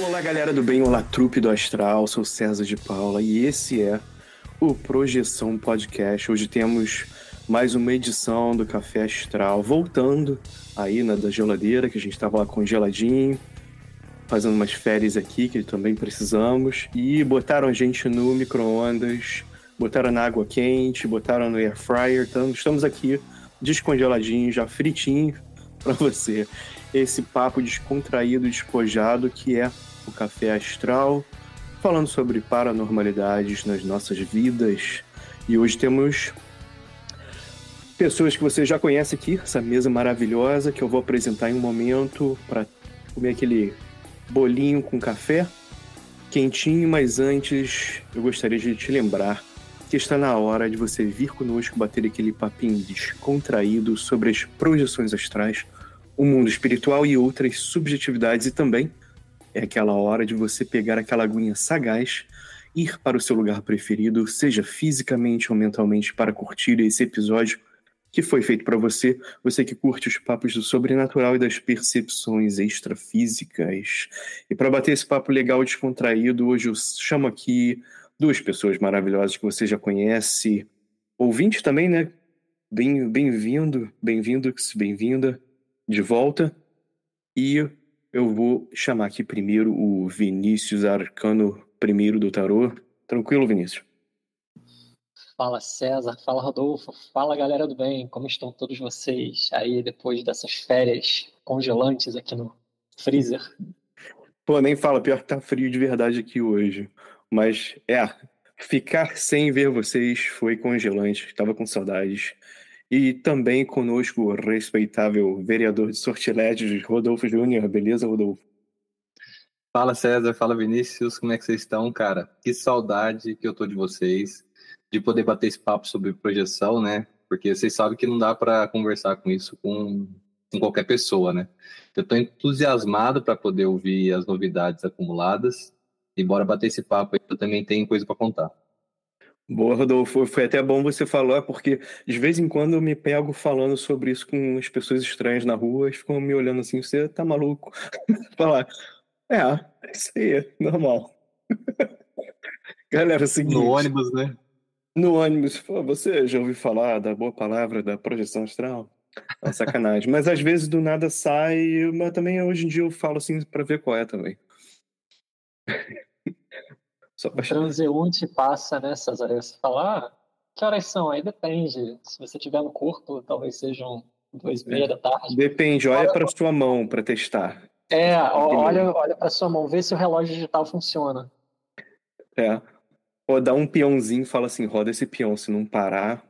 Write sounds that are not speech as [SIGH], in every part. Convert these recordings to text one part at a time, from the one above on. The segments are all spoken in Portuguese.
Olá, galera do bem, olá, trupe do Astral, sou César de Paula e esse é o Projeção Podcast. Hoje temos mais uma edição do Café Astral, voltando aí na da geladeira, que a gente estava lá congeladinho, fazendo umas férias aqui, que também precisamos, e botaram a gente no micro-ondas, botaram na água quente, botaram no air fryer, então estamos aqui descongeladinho, já fritinho para você. Esse papo descontraído, despojado, que é o Café Astral, falando sobre paranormalidades nas nossas vidas. E hoje temos pessoas que você já conhece aqui, essa mesa maravilhosa que eu vou apresentar em um momento para comer aquele bolinho com café quentinho, mas antes eu gostaria de te lembrar que está na hora de você vir conosco bater aquele papinho descontraído sobre as projeções astrais, o mundo espiritual e outras subjetividades e também é aquela hora de você pegar aquela aguinha sagaz, ir para o seu lugar preferido, seja fisicamente ou mentalmente, para curtir esse episódio que foi feito para você, você que curte os papos do sobrenatural e das percepções extrafísicas. E para bater esse papo legal e descontraído, hoje eu chamo aqui duas pessoas maravilhosas que você já conhece, ouvinte também, né? Bem-vindo, bem-vindo, bem-vinda de volta. E eu vou chamar aqui primeiro o Vinícius Arcano, primeiro do tarô. Tranquilo, Vinícius? Fala César, fala Rodolfo, fala galera do bem, como estão todos vocês aí depois dessas férias congelantes aqui no freezer? Pô, nem fala, pior que tá frio de verdade aqui hoje. Mas é, ficar sem ver vocês foi congelante, tava com saudades. E também conosco o respeitável vereador de Sortilégios, Rodolfo Júnior. Beleza, Rodolfo? Fala César, fala Vinícius, como é que vocês estão, cara? Que saudade que eu tô de vocês, de poder bater esse papo sobre projeção, né? Porque vocês sabem que não dá para conversar com isso com, com qualquer pessoa, né? Eu tô entusiasmado para poder ouvir as novidades acumuladas e bora bater esse papo aí, eu também tenho coisa para contar. Boa, Rodolfo. Foi até bom você falar, porque de vez em quando eu me pego falando sobre isso com as pessoas estranhas na rua, e ficam me olhando assim, você tá maluco? [LAUGHS] Falar, é, é isso aí, é normal. [LAUGHS] Galera, é o seguinte. No ônibus, né? No ônibus, você já ouviu falar da boa palavra da projeção astral? É sacanagem. mas às vezes do nada sai, mas também hoje em dia eu falo assim para ver qual é também. Só pra... O transeunte passa, né, César? Você fala, ah, que horas são? Aí depende. Se você estiver no corpo, talvez sejam duas e meia é. da tarde. Depende, olha, olha para sua mão para testar. É, olha, olha para sua mão, vê se o relógio digital funciona. É. Ou dá um peãozinho e fala assim, roda esse peão, se não parar,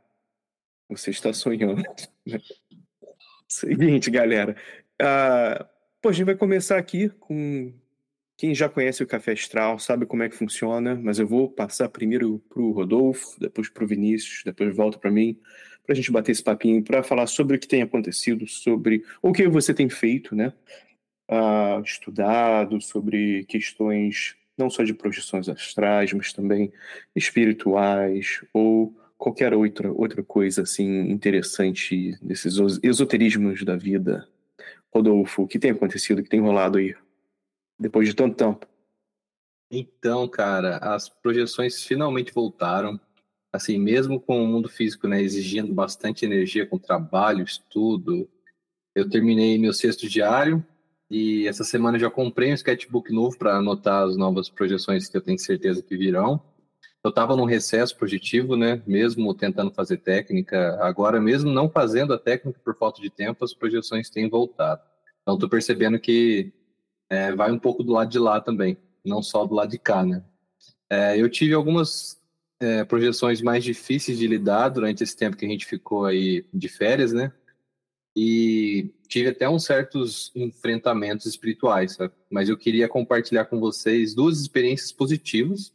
você está sonhando. [LAUGHS] Seguinte, galera. Uh, pô, a gente vai começar aqui com quem já conhece o Café Astral sabe como é que funciona, mas eu vou passar primeiro para o Rodolfo, depois para o Vinícius, depois volta para mim, para a gente bater esse papinho, para falar sobre o que tem acontecido, sobre o que você tem feito, né? Uh, estudado sobre questões não só de projeções astrais, mas também espirituais ou qualquer outra, outra coisa assim interessante desses esoterismos da vida. Rodolfo, o que tem acontecido, o que tem rolado aí? Depois de tanto tempo? Então, cara, as projeções finalmente voltaram. Assim, mesmo com o mundo físico né, exigindo bastante energia com trabalho, estudo, eu terminei meu sexto diário e essa semana já comprei um sketchbook novo para anotar as novas projeções que eu tenho certeza que virão. Eu estava num recesso projetivo, né? Mesmo tentando fazer técnica, agora mesmo não fazendo a técnica por falta de tempo, as projeções têm voltado. Então, estou percebendo que é, vai um pouco do lado de lá também, não só do lado de cá, né? É, eu tive algumas é, projeções mais difíceis de lidar durante esse tempo que a gente ficou aí de férias, né? E tive até uns certos enfrentamentos espirituais, sabe? mas eu queria compartilhar com vocês duas experiências positivas,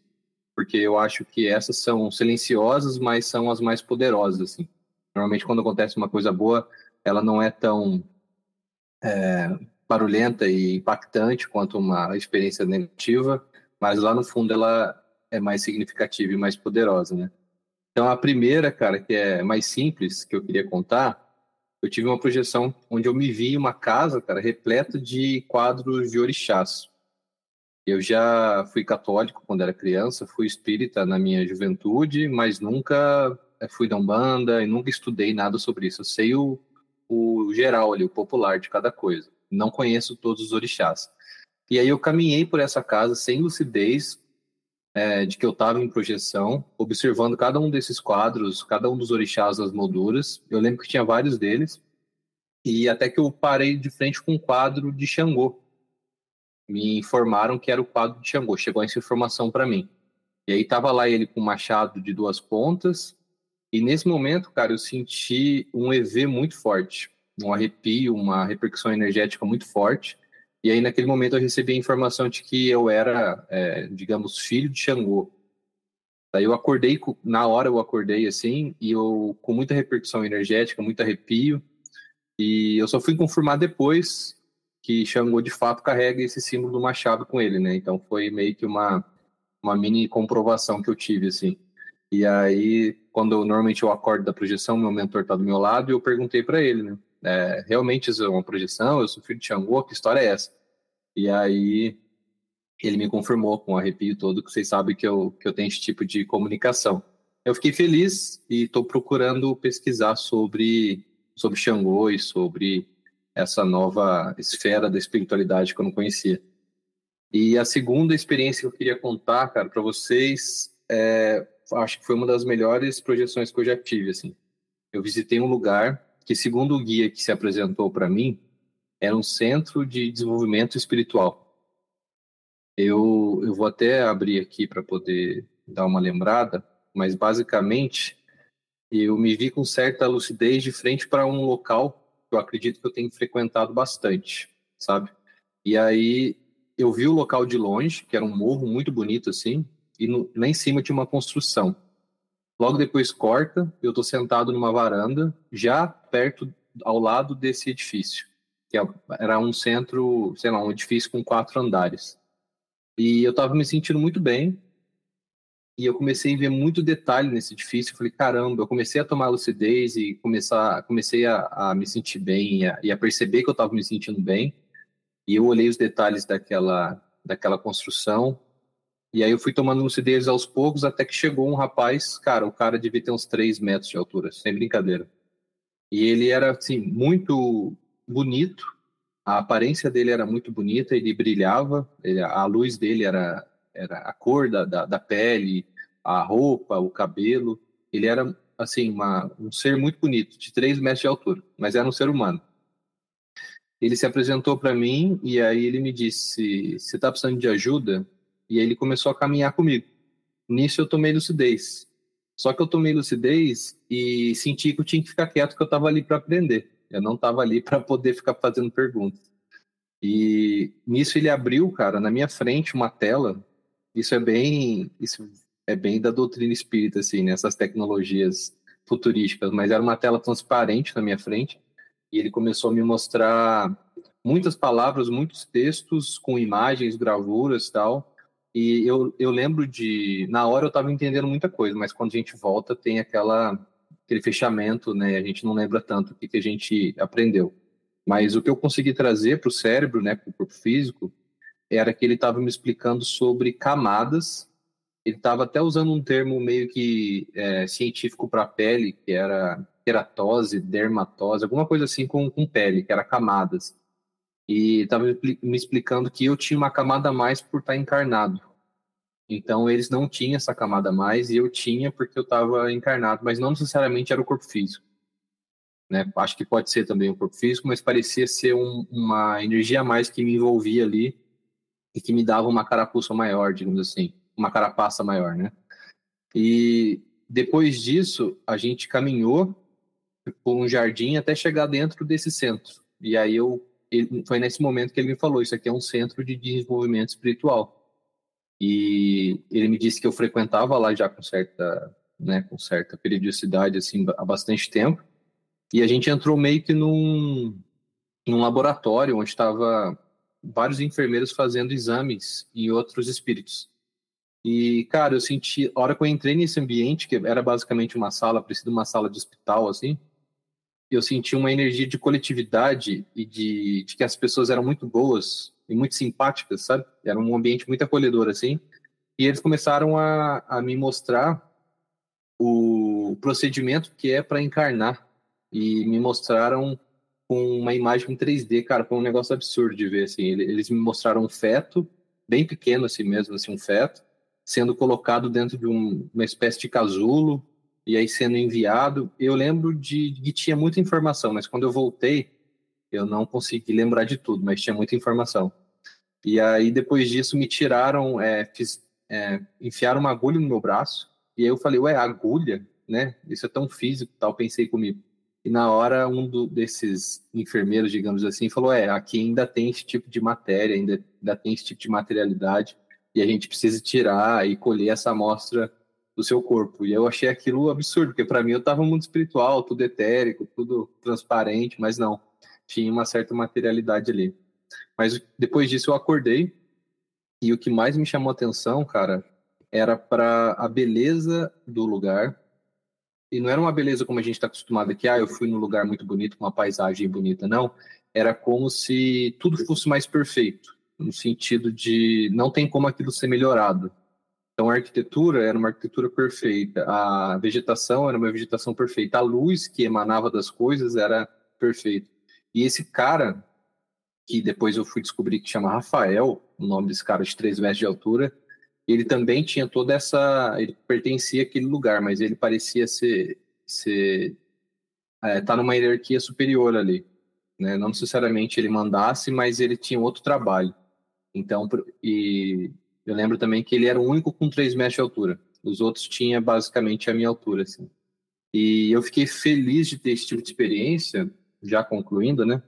porque eu acho que essas são silenciosas, mas são as mais poderosas. Assim. Normalmente, quando acontece uma coisa boa, ela não é tão é, barulhenta e impactante quanto uma experiência negativa, mas lá no fundo ela é mais significativa e mais poderosa, né? Então, a primeira, cara, que é mais simples, que eu queria contar, eu tive uma projeção onde eu me vi em uma casa, cara, repleta de quadros de orixás. Eu já fui católico quando era criança, fui espírita na minha juventude, mas nunca eh, fui da Umbanda e nunca estudei nada sobre isso. Eu sei o, o geral ali, o popular de cada coisa. Não conheço todos os orixás. E aí eu caminhei por essa casa sem lucidez, é, de que eu estava em projeção, observando cada um desses quadros, cada um dos orixás das molduras. Eu lembro que tinha vários deles. E até que eu parei de frente com um quadro de Xangô. Me informaram que era o quadro de Xangô. Chegou essa informação para mim. E aí estava lá ele com um machado de duas pontas. E nesse momento, cara, eu senti um EV muito forte, um arrepio, uma repercussão energética muito forte. E aí, naquele momento, eu recebi a informação de que eu era, é, digamos, filho de Xangô. Daí eu acordei, na hora eu acordei assim, e eu com muita repercussão energética, muito arrepio. E eu só fui confirmar depois que Xangô de fato carrega esse símbolo do machado com ele, né? Então foi meio que uma, uma mini comprovação que eu tive, assim. E aí, quando eu, normalmente eu acordo da projeção, meu mentor tá do meu lado, e eu perguntei para ele, né? É, realmente isso é uma projeção, eu sou filho de Xangô, que história é essa? E aí ele me confirmou com o arrepio todo que vocês sabem que eu, que eu tenho esse tipo de comunicação. Eu fiquei feliz e estou procurando pesquisar sobre, sobre Xangô e sobre essa nova esfera da espiritualidade que eu não conhecia. E a segunda experiência que eu queria contar, cara, para vocês, é, acho que foi uma das melhores projeções que eu já tive, assim. Eu visitei um lugar que, segundo o guia que se apresentou para mim, era um centro de desenvolvimento espiritual. Eu, eu vou até abrir aqui para poder dar uma lembrada, mas basicamente eu me vi com certa lucidez de frente para um local que eu acredito que eu tenho frequentado bastante, sabe? E aí eu vi o local de longe, que era um morro muito bonito assim, e no, lá em cima tinha uma construção. Logo depois corta, eu estou sentado numa varanda, já perto, ao lado desse edifício, que é, era um centro, sei lá, um edifício com quatro andares. E eu estava me sentindo muito bem, e eu comecei a ver muito detalhe nesse edifício. Eu falei, caramba, eu comecei a tomar lucidez e começar, comecei a, a me sentir bem e a, e a perceber que eu estava me sentindo bem. E eu olhei os detalhes daquela, daquela construção e aí eu fui tomando lucidez aos poucos até que chegou um rapaz, cara, o cara devia ter uns 3 metros de altura, sem brincadeira. E ele era, assim, muito bonito, a aparência dele era muito bonita, ele brilhava, ele, a luz dele era, era a cor da, da, da, pele, a roupa, o cabelo. Ele era, assim, uma, um ser muito bonito, de 3 metros de altura, mas era um ser humano. Ele se apresentou para mim e aí ele me disse: Você está precisando de ajuda? E aí ele começou a caminhar comigo. Nisso eu tomei lucidez. Só que eu tomei lucidez e senti que eu tinha que ficar quieto, que eu estava ali para aprender. Eu não estava ali para poder ficar fazendo perguntas. E nisso ele abriu, cara, na minha frente uma tela. Isso é bem, isso é bem da doutrina espírita, assim, nessas né? tecnologias futurísticas. Mas era uma tela transparente na minha frente e ele começou a me mostrar muitas palavras, muitos textos com imagens, gravuras, tal e eu, eu lembro de. Na hora eu estava entendendo muita coisa, mas quando a gente volta tem aquela, aquele fechamento, né? A gente não lembra tanto o que, que a gente aprendeu. Mas o que eu consegui trazer para o cérebro, né, para o corpo físico, era que ele estava me explicando sobre camadas. Ele estava até usando um termo meio que é, científico para pele, que era keratose, dermatose, alguma coisa assim com, com pele, que era camadas e estava me explicando que eu tinha uma camada a mais por estar encarnado. Então eles não tinham essa camada a mais e eu tinha porque eu estava encarnado, mas não necessariamente era o corpo físico. Né? Acho que pode ser também o corpo físico, mas parecia ser um, uma energia a mais que me envolvia ali e que me dava uma carapuça maior, digamos assim, uma carapaça maior, né? E depois disso, a gente caminhou por um jardim até chegar dentro desse centro E aí eu ele, foi nesse momento que ele me falou, isso aqui é um centro de desenvolvimento espiritual. E ele me disse que eu frequentava lá já com certa, né, com certa periodicidade assim, há bastante tempo. E a gente entrou meio que num, num laboratório onde estava vários enfermeiros fazendo exames em outros espíritos. E, cara, eu senti, a hora que eu entrei nesse ambiente, que era basicamente uma sala, parecia uma sala de hospital, assim, eu senti uma energia de coletividade e de, de, que as pessoas eram muito boas e muito simpáticas, sabe? Era um ambiente muito acolhedor, assim. E eles começaram a, a me mostrar o procedimento que é para encarnar. E me mostraram com uma imagem em 3D, cara, foi um negócio absurdo de ver, assim. Eles me mostraram um feto, bem pequeno assim mesmo, assim, um feto, sendo colocado dentro de um, uma espécie de casulo, e aí sendo enviado. Eu lembro de que tinha muita informação, mas quando eu voltei, eu não consegui lembrar de tudo, mas tinha muita informação. E aí depois disso me tiraram, é, fiz, é, enfiaram uma agulha no meu braço, e aí eu falei, ué, agulha, né? Isso é tão físico, tal. Pensei comigo. E na hora, um do, desses enfermeiros, digamos assim, falou: é, aqui ainda tem esse tipo de matéria, ainda, ainda tem esse tipo de materialidade, e a gente precisa tirar e colher essa amostra do seu corpo. E eu achei aquilo absurdo, porque para mim eu estava no mundo espiritual, tudo etérico, tudo transparente, mas não, tinha uma certa materialidade ali. Mas depois disso eu acordei, e o que mais me chamou atenção, cara, era para a beleza do lugar, e não era uma beleza como a gente está acostumado aqui, ah, eu fui num lugar muito bonito, com uma paisagem bonita, não. Era como se tudo fosse mais perfeito, no sentido de não tem como aquilo ser melhorado. Então a arquitetura era uma arquitetura perfeita, a vegetação era uma vegetação perfeita, a luz que emanava das coisas era perfeita. E esse cara, que depois eu fui descobrir que chama Rafael, o nome desse cara de três metros de altura, ele também tinha toda essa. Ele pertencia àquele lugar, mas ele parecia ser. ser é, tá numa hierarquia superior ali. Né? Não necessariamente ele mandasse, mas ele tinha outro trabalho. Então, e eu lembro também que ele era o único com 3 metros de altura. Os outros tinham basicamente a minha altura, assim. E eu fiquei feliz de ter esse tipo de experiência, já concluindo, né?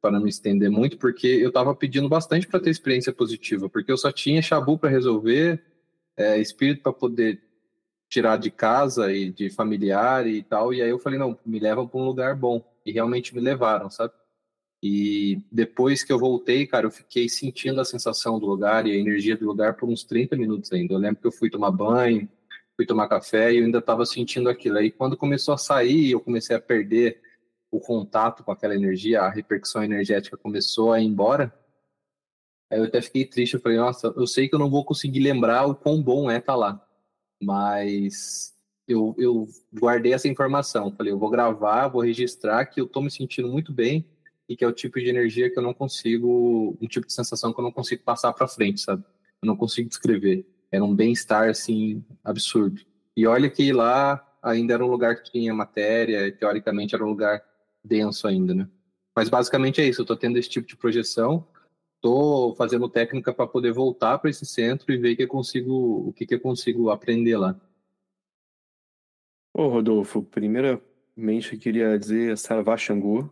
Para não estender muito, porque eu estava pedindo bastante para ter experiência positiva, porque eu só tinha chabu para resolver, é, espírito para poder tirar de casa e de familiar e tal. E aí eu falei, não, me levam para um lugar bom. E realmente me levaram, sabe? E depois que eu voltei, cara, eu fiquei sentindo a sensação do lugar e a energia do lugar por uns 30 minutos ainda. Eu lembro que eu fui tomar banho, fui tomar café e eu ainda estava sentindo aquilo. Aí quando começou a sair, eu comecei a perder o contato com aquela energia, a repercussão energética começou a ir embora. Aí eu até fiquei triste, eu falei, nossa, eu sei que eu não vou conseguir lembrar o quão bom é estar tá lá, mas eu, eu guardei essa informação, falei, eu vou gravar, vou registrar que eu estou me sentindo muito bem e que é o tipo de energia que eu não consigo, um tipo de sensação que eu não consigo passar para frente, sabe? Eu não consigo descrever. Era um bem-estar, assim, absurdo. E olha que lá ainda era um lugar que tinha matéria, teoricamente era um lugar denso ainda, né? Mas basicamente é isso, eu estou tendo esse tipo de projeção, estou fazendo técnica para poder voltar para esse centro e ver que eu consigo, o que, que eu consigo aprender lá. Ô, Rodolfo, primeiramente eu queria dizer Saravá Xangu.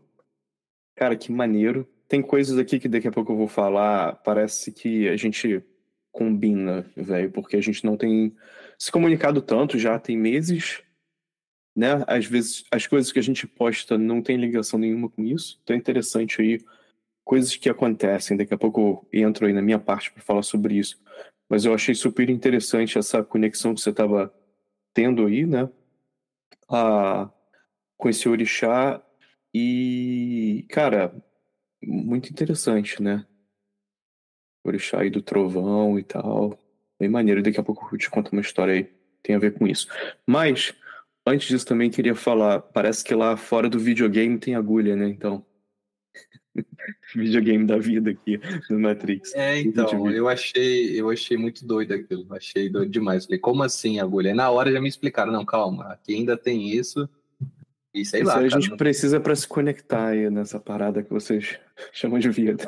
Cara, que maneiro. Tem coisas aqui que daqui a pouco eu vou falar, parece que a gente combina, velho, porque a gente não tem se comunicado tanto já tem meses, né? Às vezes as coisas que a gente posta não tem ligação nenhuma com isso. Então é interessante aí coisas que acontecem. Daqui a pouco eu entro aí na minha parte para falar sobre isso. Mas eu achei super interessante essa conexão que você estava tendo aí, né? Ah, com esse orixá. E, cara, muito interessante, né? Orixá aí do trovão e tal. Bem maneiro. Daqui a pouco eu te conto uma história aí. Tem a ver com isso. Mas, antes disso também queria falar. Parece que lá fora do videogame tem agulha, né? Então. [LAUGHS] videogame da vida aqui no Matrix. É, então, eu achei, eu achei muito doido aquilo, achei doido demais. Falei, como assim agulha? na hora já me explicaram, não, calma, aqui ainda tem isso. E sei isso lá. a gente não... precisa para se conectar aí nessa parada que vocês [LAUGHS] chamam de vida.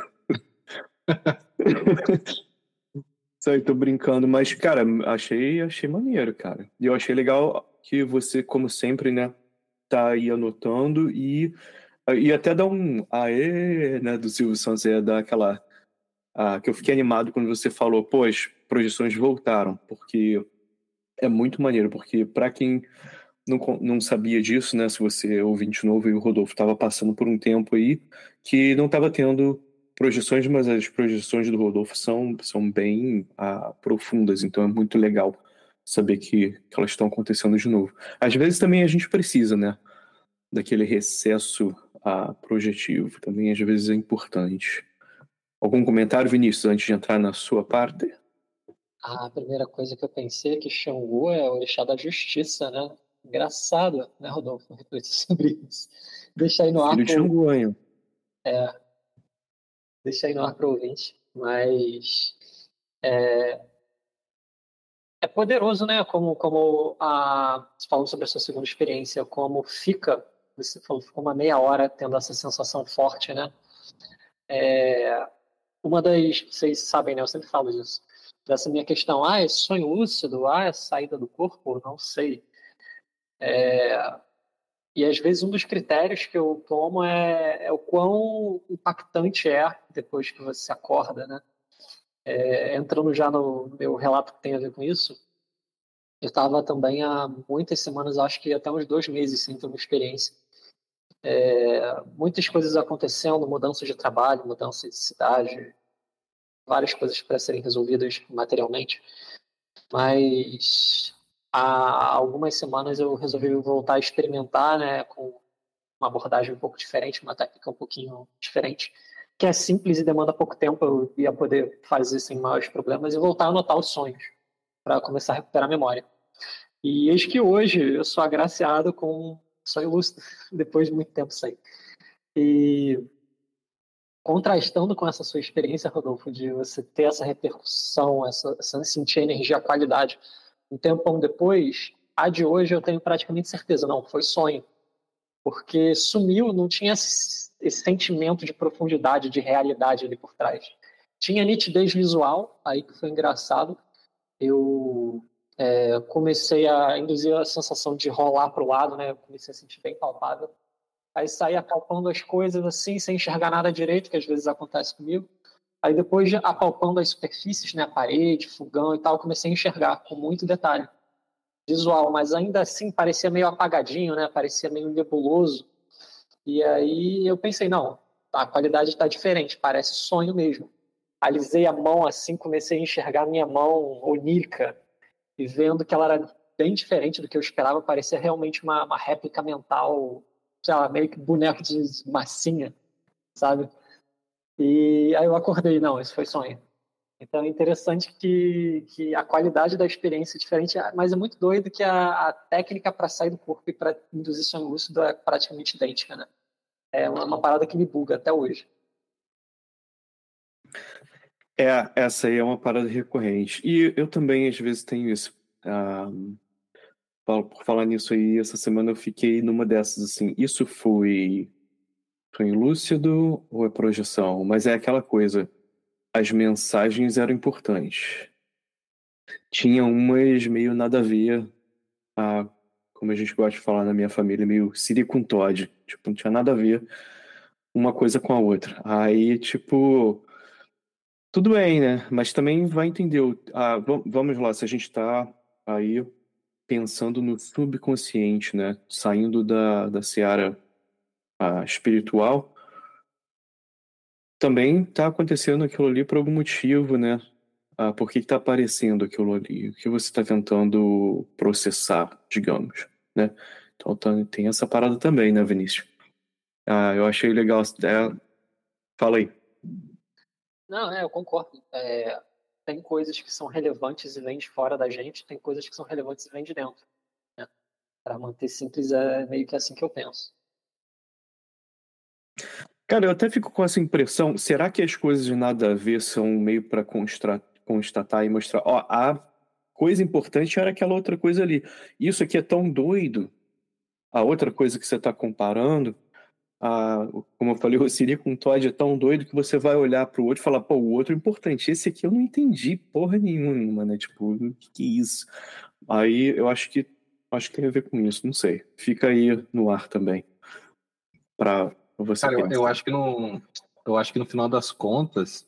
Isso aí, tô brincando, mas, cara, achei, achei maneiro, cara. E eu achei legal que você, como sempre, né, tá aí anotando e E até dar um aê, né, do Silvio Santos, ia dar aquela. Ah, que eu fiquei animado quando você falou, pô, as projeções voltaram, porque é muito maneiro, porque para quem não, não sabia disso, né, se você é ouvinte novo e o Rodolfo estava passando por um tempo aí que não estava tendo projeções, mas as projeções do Rodolfo são, são bem ah, profundas, então é muito legal saber que, que elas estão acontecendo de novo. Às vezes também a gente precisa, né, daquele recesso ah, projetivo, também às vezes é importante. Algum comentário, Vinícius, antes de entrar na sua parte? A primeira coisa que eu pensei é que Xangô é o orixá da justiça, né? Engraçado, né, Rodolfo? [LAUGHS] Refletir sobre isso. Deixa aí no ar. Filho. É. Deixa aí no ar para o ouvinte. Mas. É, é poderoso, né? Como, como a, falando sobre a sua segunda experiência, como fica, você falou, ficou uma meia hora tendo essa sensação forte, né? É, uma das, vocês sabem, né? Eu sempre falo disso. Dessa minha questão, ah, é sonho lúcido, ah, é saída do corpo, não sei. É, e às vezes um dos critérios que eu tomo é, é o quão impactante é depois que você acorda, né? É, entrando já no meu relato que tem a ver com isso, eu estava também há muitas semanas, acho que até uns dois meses sem ter uma experiência. É, muitas coisas acontecendo, mudança de trabalho, mudança de cidade, várias coisas para serem resolvidas materialmente. Mas há algumas semanas eu resolvi voltar a experimentar, né, com uma abordagem um pouco diferente, uma técnica um pouquinho diferente que é simples e demanda pouco tempo, eu ia poder fazer sem maiores problemas e voltar a anotar os sonhos para começar a recuperar a memória. E eis que hoje eu sou agraciado com sonho lúcido, [LAUGHS] depois de muito tempo sem. E contrastando com essa sua experiência, Rodolfo, de você ter essa repercussão, essa, essa sentir a energia, a qualidade, um tempão depois, a de hoje eu tenho praticamente certeza, não, foi sonho. Porque sumiu, não tinha esse sentimento de profundidade, de realidade ali por trás. Tinha nitidez visual, aí que foi engraçado. Eu é, comecei a induzir a sensação de rolar para o lado, né? Eu comecei a sentir bem palpável. Aí saí apalpando as coisas assim, sem enxergar nada direito, que às vezes acontece comigo. Aí depois de apalpando as superfícies, né, a parede, fogão e tal, comecei a enxergar com muito detalhe visual, mas ainda assim parecia meio apagadinho, né? Parecia meio nebuloso. E aí eu pensei, não, a qualidade está diferente, parece sonho mesmo. Alisei a mão assim, comecei a enxergar minha mão onírica e vendo que ela era bem diferente do que eu esperava, parecia realmente uma, uma réplica mental, sei lá, meio que boneco de massinha, sabe? E aí eu acordei, não, isso foi sonho. Então é interessante que, que a qualidade da experiência é diferente, mas é muito doido que a, a técnica para sair do corpo e para induzir sonho lúcido é praticamente idêntica, né? É uma, uma, parada que me buga até hoje. É, essa aí é uma parada recorrente. E eu também, às vezes, tenho isso. Um, por falar nisso aí, essa semana eu fiquei numa dessas, assim, isso foi sonho lúcido ou é projeção? Mas é aquela coisa as mensagens eram importantes. Tinha umas meio nada a ver, a, como a gente gosta de falar na minha família, meio Siri com Todd. Tipo, não tinha nada a ver uma coisa com a outra. Aí, tipo, tudo bem, né? Mas também vai entender. Ah, vamos lá, se a gente tá aí pensando no subconsciente, né? Saindo da, da seara espiritual, também está acontecendo aquilo ali por algum motivo, né? Ah, por que está aparecendo aquilo ali? O que você está tentando processar, digamos, né? Então tá, tem essa parada também, né, Vinícius? Ah, eu achei legal. É... Fala aí. Não, é, eu concordo. É, tem coisas que são relevantes e vêm de fora da gente, tem coisas que são relevantes e vêm de dentro. Né? Para manter simples, é meio que assim que eu penso. Cara, eu até fico com essa impressão. Será que as coisas de nada a ver são meio para constatar e mostrar? Ó, a coisa importante era aquela outra coisa ali. Isso aqui é tão doido. A outra coisa que você está comparando, a, como eu falei, o Siri com o Todd é tão doido que você vai olhar para o outro e falar, pô, o outro é importante. Esse aqui eu não entendi porra nenhuma, né? Tipo, o que, que é isso? Aí eu acho que acho que tem a ver com isso, não sei. Fica aí no ar também. Para Você Cara, eu, eu, acho que no, eu acho que no final das contas,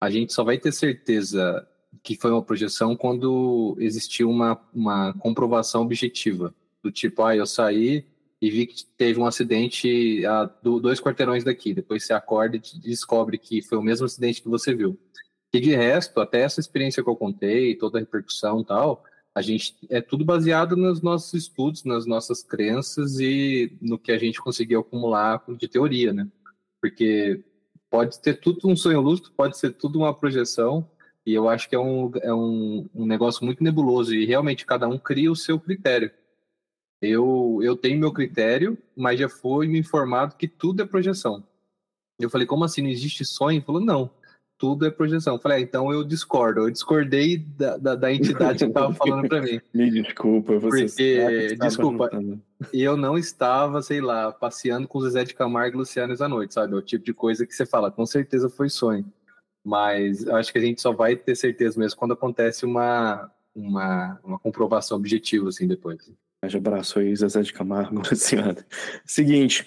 a gente só vai ter certeza que foi uma projeção quando existiu uma, uma comprovação objetiva. Do tipo, ah, eu saí e vi que teve um acidente a dois quarteirões daqui. Depois você acorda e descobre que foi o mesmo acidente que você viu. E de resto, até essa experiência que eu contei, toda a repercussão e tal, a gente é tudo baseado nos nossos estudos, nas nossas crenças e no que a gente conseguiu acumular de teoria, né? Porque pode ter tudo um sonho lúcido, pode ser tudo uma projeção, e eu acho que é um, é um, um negócio muito nebuloso, e realmente cada um cria o seu critério. Eu, eu tenho meu critério, mas já foi me informado que tudo é projeção. Eu falei, como assim? Não existe sonho? Ele falou, não, tudo é projeção. Eu falei, ah, então eu discordo. Eu discordei da, da, da entidade que estava falando para mim. [LAUGHS] Me desculpa, você Porque, desculpa, eu não estava, sei lá, passeando com o Zezé de Camargo e Luciano à noite, sabe? É o tipo de coisa que você fala, com certeza foi sonho. Mas acho que a gente só vai ter certeza mesmo quando acontece uma, uma, uma comprovação objetiva, assim, depois. Mas abraço aí, Zezé de Camargo, [LAUGHS] Luciano. Seguinte,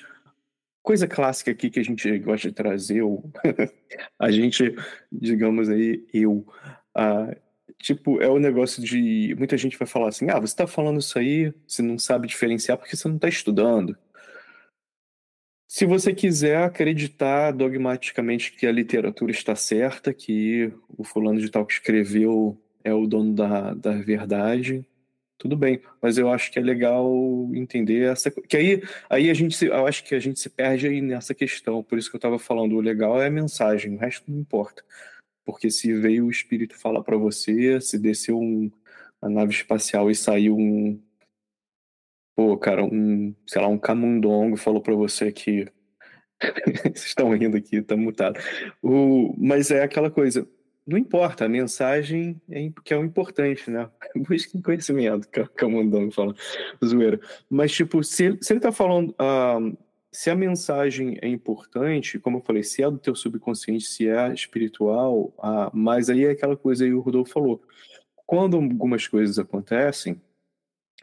coisa clássica aqui que a gente gosta de trazer, ou [LAUGHS] a gente, digamos aí, eu, uh, tipo, é o negócio de. Muita gente vai falar assim: ah, você está falando isso aí, você não sabe diferenciar porque você não está estudando. Se você quiser acreditar dogmaticamente que a literatura está certa, que o fulano de tal que escreveu é o dono da, da verdade, tudo bem. Mas eu acho que é legal entender essa que aí aí a gente se, eu acho que a gente se perde aí nessa questão. Por isso que eu estava falando, o legal é a mensagem, o resto não importa. Porque se veio o espírito falar para você, se desceu um, a nave espacial e saiu um Pô, cara, um, sei lá, um camundongo falou para você que. [LAUGHS] Vocês estão rindo aqui, tá mutado. O, mas é aquela coisa, não importa, a mensagem é que é o importante, né? [LAUGHS] Busquem conhecimento, que o camundongo fala, zoeira. Mas, tipo, se, se ele tá falando. Uh, se a mensagem é importante, como eu falei, se é do teu subconsciente, se é espiritual, uh, mas aí é aquela coisa aí o Rodolfo falou. Quando algumas coisas acontecem,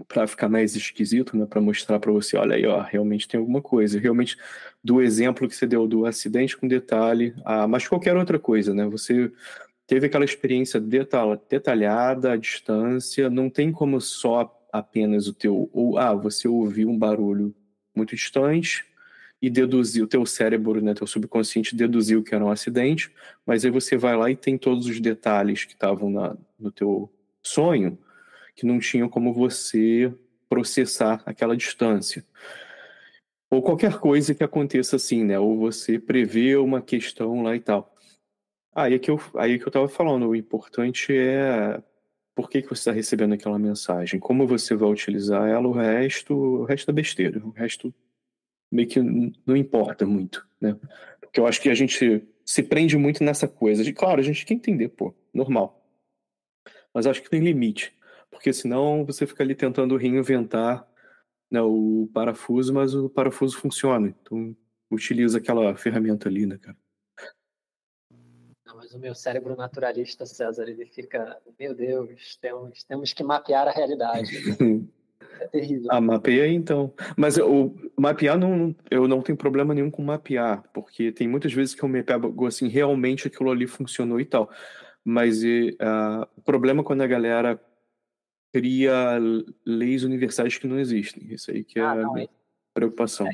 para ficar mais esquisito, né, para mostrar para você, olha aí, ó, realmente tem alguma coisa. Realmente do exemplo que você deu do acidente com detalhe, ah, mas qualquer outra coisa, né? Você teve aquela experiência detalhada, à distância, não tem como só apenas o teu ou ah, você ouviu um barulho muito distante e deduziu, o teu cérebro, né, teu subconsciente deduziu que era um acidente, mas aí você vai lá e tem todos os detalhes que estavam no teu sonho que não tinham como você processar aquela distância. Ou qualquer coisa que aconteça assim, né? Ou você prevê uma questão lá e tal. Aí é que eu, aí é que eu estava falando, o importante é por que, que você está recebendo aquela mensagem, como você vai utilizar ela, o resto, o resto é besteira, o resto meio que não importa muito, né? Porque eu acho que a gente se prende muito nessa coisa de, claro, a gente quer entender, pô, normal. Mas acho que tem limite porque senão você fica ali tentando reinventar né, o parafuso, mas o parafuso funciona. Então utiliza aquela ferramenta ali, né, cara? O meu cérebro naturalista, César, ele fica, meu Deus, temos, temos que mapear a realidade. [LAUGHS] é terrível. Ah, mapeia então. Mas o mapear não, eu não tenho problema nenhum com mapear, porque tem muitas vezes que eu me pego assim, realmente aquilo ali funcionou e tal. Mas e, uh, o problema é quando a galera cria leis universais que não existem. Isso aí que é ah, não, a preocupação. É.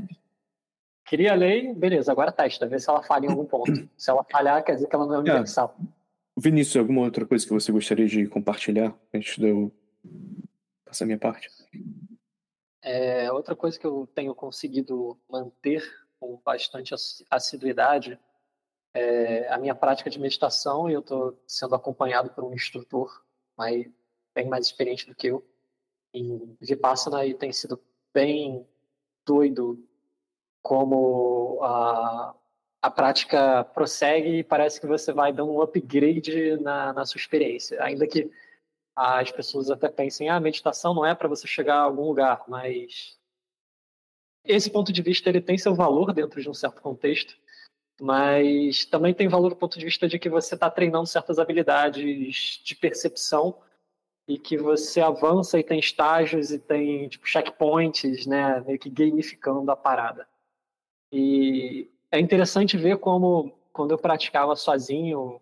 Cria lei, beleza, agora testa, vê se ela falha em algum ponto. se ela falhar, quer dizer que ela não é, é. universal. Vinícius, alguma outra coisa que você gostaria de compartilhar antes de eu passar a minha parte? É, outra coisa que eu tenho conseguido manter com bastante assiduidade é a minha prática de meditação e eu estou sendo acompanhado por um instrutor mas bem mais experiente do que eu em Vipassana e tem sido bem doido como a, a prática prossegue e parece que você vai dar um upgrade na, na sua experiência. Ainda que as pessoas até pensem, ah, meditação não é para você chegar a algum lugar, mas esse ponto de vista ele tem seu valor dentro de um certo contexto, mas também tem valor do ponto de vista de que você está treinando certas habilidades de percepção e que você avança e tem estágios e tem tipo checkpoints, né, meio que gamificando a parada. E é interessante ver como, quando eu praticava sozinho,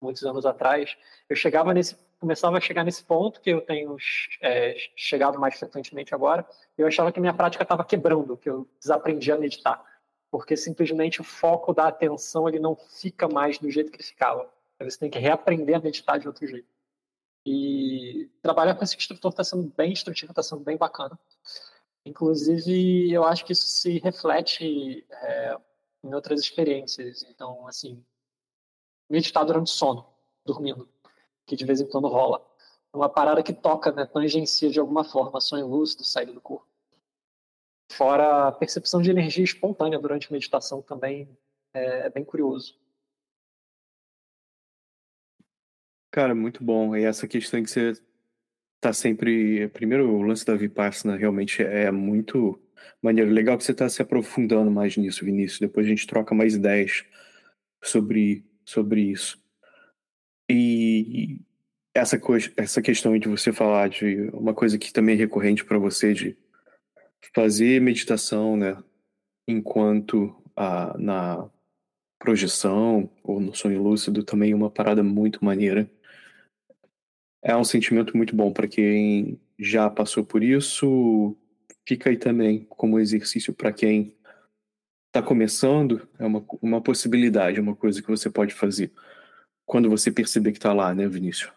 muitos anos atrás, eu chegava nesse, começava a chegar nesse ponto que eu tenho é, chegado mais frequentemente agora, eu achava que minha prática estava quebrando, que eu desaprendi a meditar, porque simplesmente o foco da atenção ele não fica mais do jeito que ficava. Você tem que reaprender a meditar de outro jeito. E trabalhar com esse instrutor está sendo bem instrutivo, está sendo bem bacana. Inclusive, eu acho que isso se reflete é, em outras experiências. Então, assim, meditar durante sono, dormindo, que de vez em quando rola. É uma parada que toca, né, tangencia de alguma forma, sonho lúcido, saída do corpo. Fora a percepção de energia espontânea durante a meditação também é, é bem curioso. Cara, muito bom. E essa questão que você tá sempre. Primeiro, o lance da Vipassana realmente é muito maneiro. Legal que você tá se aprofundando mais nisso, Vinícius. Depois a gente troca mais ideias sobre, sobre isso. E essa, coisa, essa questão de você falar de uma coisa que também é recorrente para você, de fazer meditação, né? Enquanto a, na projeção ou no sonho lúcido também é uma parada muito maneira é um sentimento muito bom para quem já passou por isso. Fica aí também como exercício para quem está começando. É uma, uma possibilidade, é uma coisa que você pode fazer quando você perceber que está lá, né, Vinícius?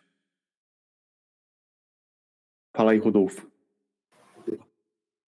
Fala aí, Rodolfo.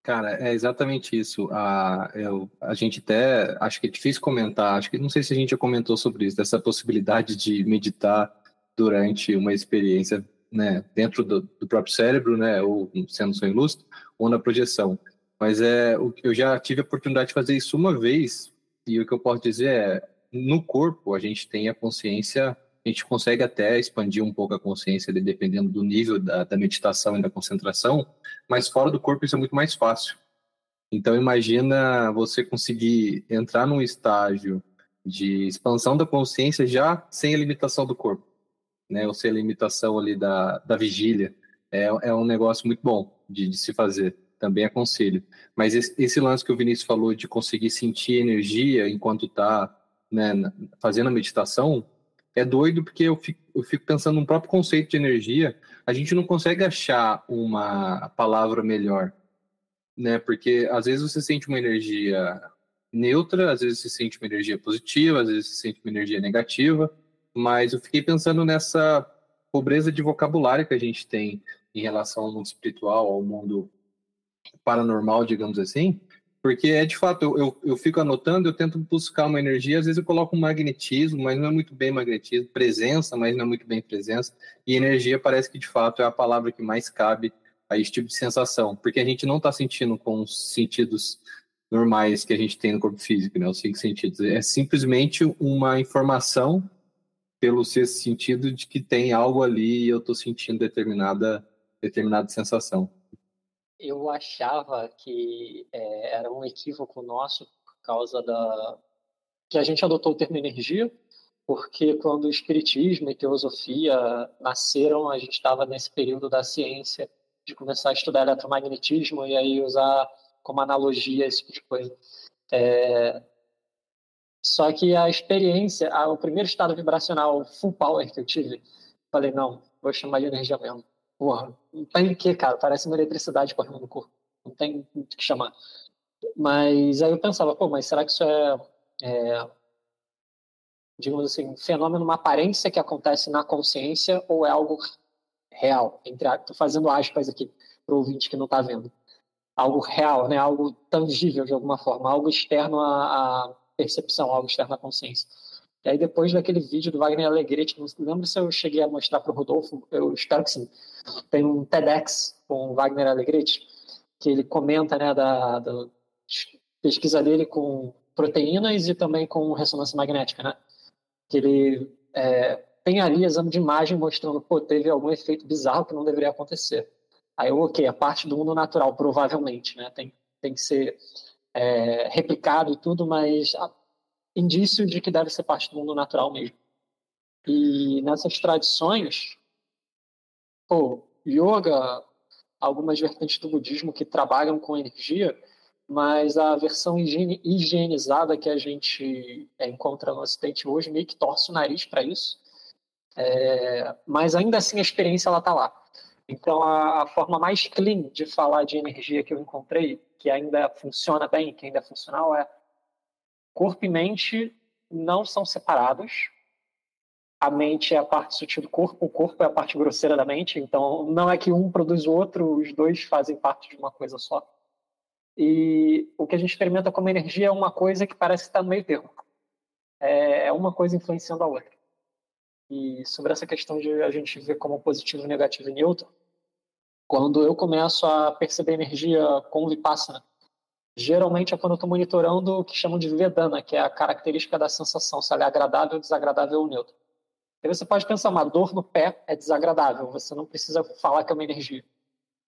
Cara, é exatamente isso. A, eu, a gente até acho que é difícil comentar. Acho que não sei se a gente já comentou sobre isso, dessa possibilidade de meditar durante uma experiência né, dentro do, do, próprio cérebro, né, ou sendo sonho lúcido, ou na projeção. Mas é, eu já tive a oportunidade de fazer isso uma vez, e o que eu posso dizer é, no corpo a gente tem a consciência, a gente consegue até expandir um pouco a consciência, dependendo do nível da, da meditação e da concentração, mas fora do corpo isso é muito mais fácil. Então imagina você conseguir entrar num estágio de expansão da consciência já sem a limitação do corpo né, ou ser a limitação ali da, da vigília, é, é um negócio muito bom de, de se fazer. Também aconselho. Mas esse, esse, lance que o Vinícius falou de conseguir sentir energia enquanto está né, fazendo a meditação, é doido porque eu fico, eu fico pensando no próprio conceito de energia, a gente não consegue achar uma palavra melhor, né? Porque às vezes você sente uma energia neutra, às vezes você sente uma energia positiva, às vezes você sente uma energia negativa, mas eu fiquei pensando nessa pobreza de vocabulário que a gente tem em relação ao mundo espiritual, ao mundo paranormal, digamos assim, porque é de fato, eu, eu, fico anotando, eu tento buscar uma energia, às vezes eu coloco um magnetismo, mas não é muito bem magnetismo, presença, mas não é muito bem presença, e energia parece que de fato é a palavra que mais cabe a esse tipo de sensação, porque a gente não está sentindo com os sentidos normais que a gente tem no corpo físico, né, os cinco sentidos, é simplesmente uma informação pelo sentido de que tem algo ali e eu estou sentindo determinada, determinada sensação. Eu achava que é, era um equívoco nosso por causa da que a gente adotou o termo energia, porque quando o espiritismo e teosofia nasceram, a gente estava nesse período da ciência de começar a estudar eletromagnetismo e aí usar como analogia esse tipo de coisa. É, só que a experiência, a, o primeiro estado vibracional full power que eu tive, falei, não, vou chamar de energia mesmo. Porra, não tem o que, cara, parece uma eletricidade correndo no corpo. Não tem o que chamar. Mas aí eu pensava, pô, mas será que isso é, é digamos assim, um fenômeno, uma aparência que acontece na consciência ou é algo real? Estou fazendo aspas aqui para o ouvinte que não está vendo. Algo real, né? algo tangível de alguma forma, algo externo a percepção, algo externo à consciência. E aí, depois daquele vídeo do Wagner Alegretti, não lembro se eu cheguei a mostrar para o Rodolfo, eu espero que sim. Tem um TEDx com o Wagner Alegretti, que ele comenta né, da, da pesquisa dele com proteínas e também com ressonância magnética, né? Que ele é, tem ali exame de imagem mostrando, pô, teve algum efeito bizarro que não deveria acontecer. Aí eu, ok, a parte do mundo natural, provavelmente, né? Tem, tem que ser é, replicado e tudo, mas indício de que deve ser parte do mundo natural mesmo. E nessas tradições, pô, yoga, algumas vertentes do budismo que trabalham com energia, mas a versão higienizada que a gente é, encontra no Ocidente hoje meio que torce o nariz para isso. É, mas ainda assim a experiência ela está lá. Então a, a, forma mais clean de falar de energia que eu encontrei, que ainda funciona bem, que ainda é funcional, é corpo e mente não são separados. A mente é a parte sutil do corpo, o corpo é a parte grosseira da mente. Então não é que um produz o outro, os dois fazem parte de uma coisa só. E o que a gente experimenta como energia é uma coisa que parece estar no meio termo. É, é uma coisa influenciando a outra. E sobre essa questão de a gente ver como positivo, negativo e neutro, quando eu começo a perceber energia com Vipassana, geralmente é quando eu estou monitorando o que chamam de Vedana, que é a característica da sensação, se ela é agradável, desagradável ou neutra. Você pode pensar, uma dor no pé é desagradável, você não precisa falar que é uma energia.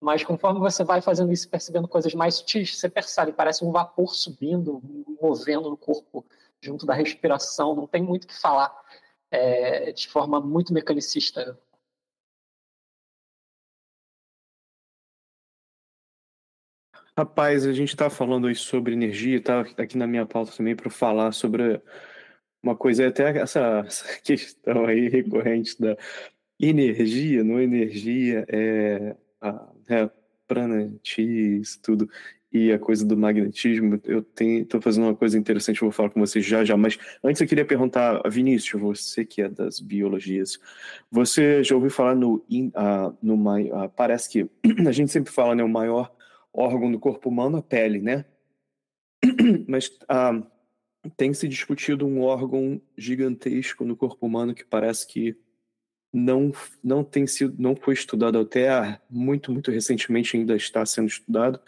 Mas conforme você vai fazendo isso, percebendo coisas mais sutis, você percebe, parece um vapor subindo, movendo no corpo, junto da respiração, não tem muito o que falar é, de forma muito mecanicista. Rapaz, a gente está falando aí sobre energia, tá aqui na minha pauta também para falar sobre uma coisa, até essa, essa, [LAUGHS] questão aí recorrente da energia, não energia, é a é, pranatis, tudo e a coisa do magnetismo, eu estou fazendo uma coisa interessante, vou falar com vocês já já, mas antes eu queria perguntar, Vinícius, você que é das biologias, você já ouviu falar no, uh, no uh, parece que [CLEARS THROAT] a gente sempre fala, né, o maior órgão do corpo humano, a pele, né? [CLEARS THROAT] Mas uh, tem se discutido um órgão gigantesco no corpo humano que parece que não não tem sido não foi estudado até muito muito recentemente ainda está sendo estudado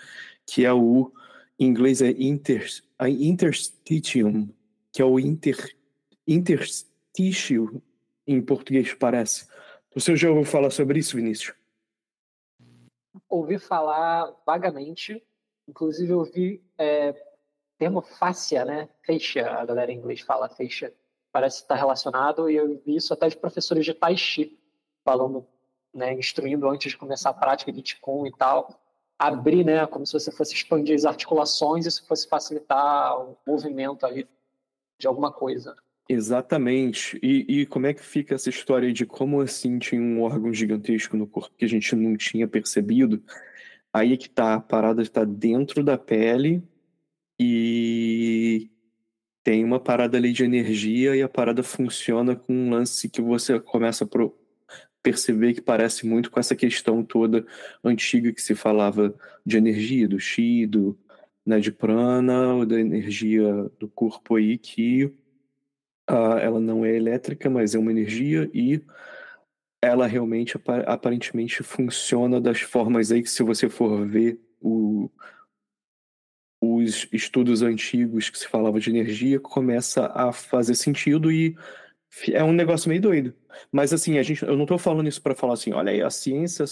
que é o em inglês é inter, a interstitium, que é o inter, interstício em português parece. Você já ouviu falar sobre isso, Vinícius? Ouvi falar vagamente, inclusive ouvi é, termo fáscia, né? Feixa, a galera em inglês fala feixa, parece estar relacionado, e eu vi isso até de professores de Tai Chi, falando, né, instruindo antes de começar a prática de Qigong e tal, abrir, né, como se você fosse expandir as articulações isso fosse facilitar o movimento ali de alguma coisa. Exatamente. E, e, como é que fica essa história de como assim tinha um órgão gigantesco no corpo que a gente não tinha percebido? Aí é que tá, a parada está dentro da pele e tem uma parada ali de energia e a parada funciona com um lance que você começa a perceber que parece muito com essa questão toda antiga que se falava de energia, do chi, do, né, de prana, da energia do corpo aí, que uh, ela não é elétrica, mas é uma energia e ela realmente aparentemente funciona das formas aí que se você for ver o, os estudos antigos que se falava de energia começa a fazer sentido e é um negócio meio doido. Mas assim, a gente, eu não estou falando isso para falar assim, olha aí, a ciência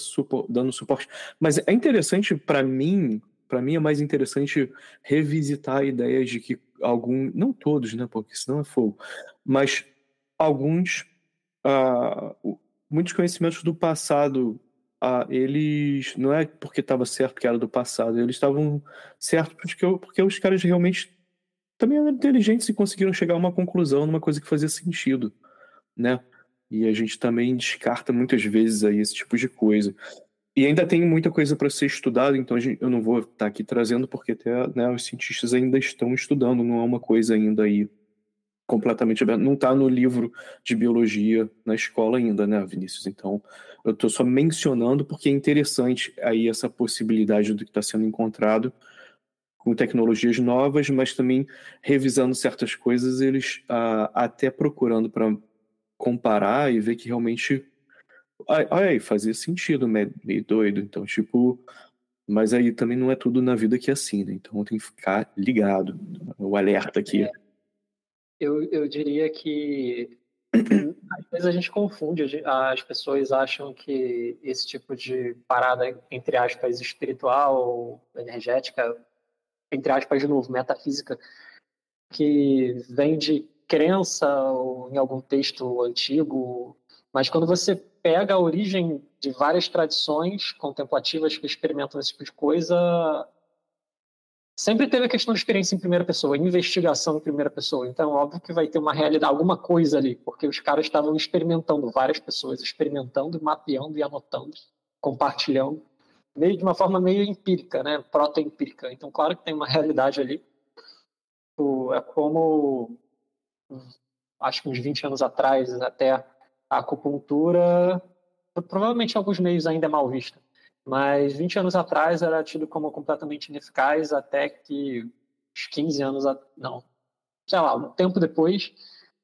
dando suporte. Mas é interessante para mim, para mim é mais interessante revisitar a ideia de que algum, não todos, né, porque senão é fogo, mas alguns, uh, muitos conhecimentos do passado, uh, eles não é porque estava certo que era do passado, eles estavam certos porque, porque os caras realmente também eram inteligentes e conseguiram chegar a uma conclusão numa coisa que fazia sentido, né? E a gente também descarta muitas vezes aí esse tipo de coisa. E ainda tem muita coisa para ser estudado, então gente, eu não vou estar tá aqui trazendo porque até né, os cientistas ainda estão estudando, não é uma coisa ainda aí completamente aberta. Não está no livro de biologia na escola ainda, né, Vinícius? Então eu estou só mencionando porque é interessante aí essa possibilidade do que está sendo encontrado com tecnologias novas, mas também revisando certas coisas, eles ah, até procurando para comparar e ver que realmente olha aí, fazia sentido, meio, meio doido. Então, tipo, mas aí também não é tudo na vida que é assim, né? Então tem que ficar ligado, o alerta aqui. É. Eu, eu diria que às vezes a gente confunde, as pessoas acham que esse tipo de parada, entre aspas, espiritual, energética, entre aspas, de novo, metafísica, que vem de crença ou em algum texto antigo, mas quando você pega a origem de várias tradições contemplativas que experimentam esse tipo de coisa, sempre teve a questão de experiência em primeira pessoa, investigação em primeira pessoa. Então, óbvio que vai ter uma realidade, alguma coisa ali, porque os caras estavam experimentando, várias pessoas experimentando, mapeando e anotando, compartilhando, meio de uma forma meio empírica, né? Proto-empírica. Então, claro que tem uma realidade ali. É como, acho que uns 20 anos atrás, até a acupuntura, provavelmente em alguns meios ainda é mal vista mas 20 anos atrás era tido como completamente ineficaz, até que uns 15 anos, não, sei lá, um tempo depois,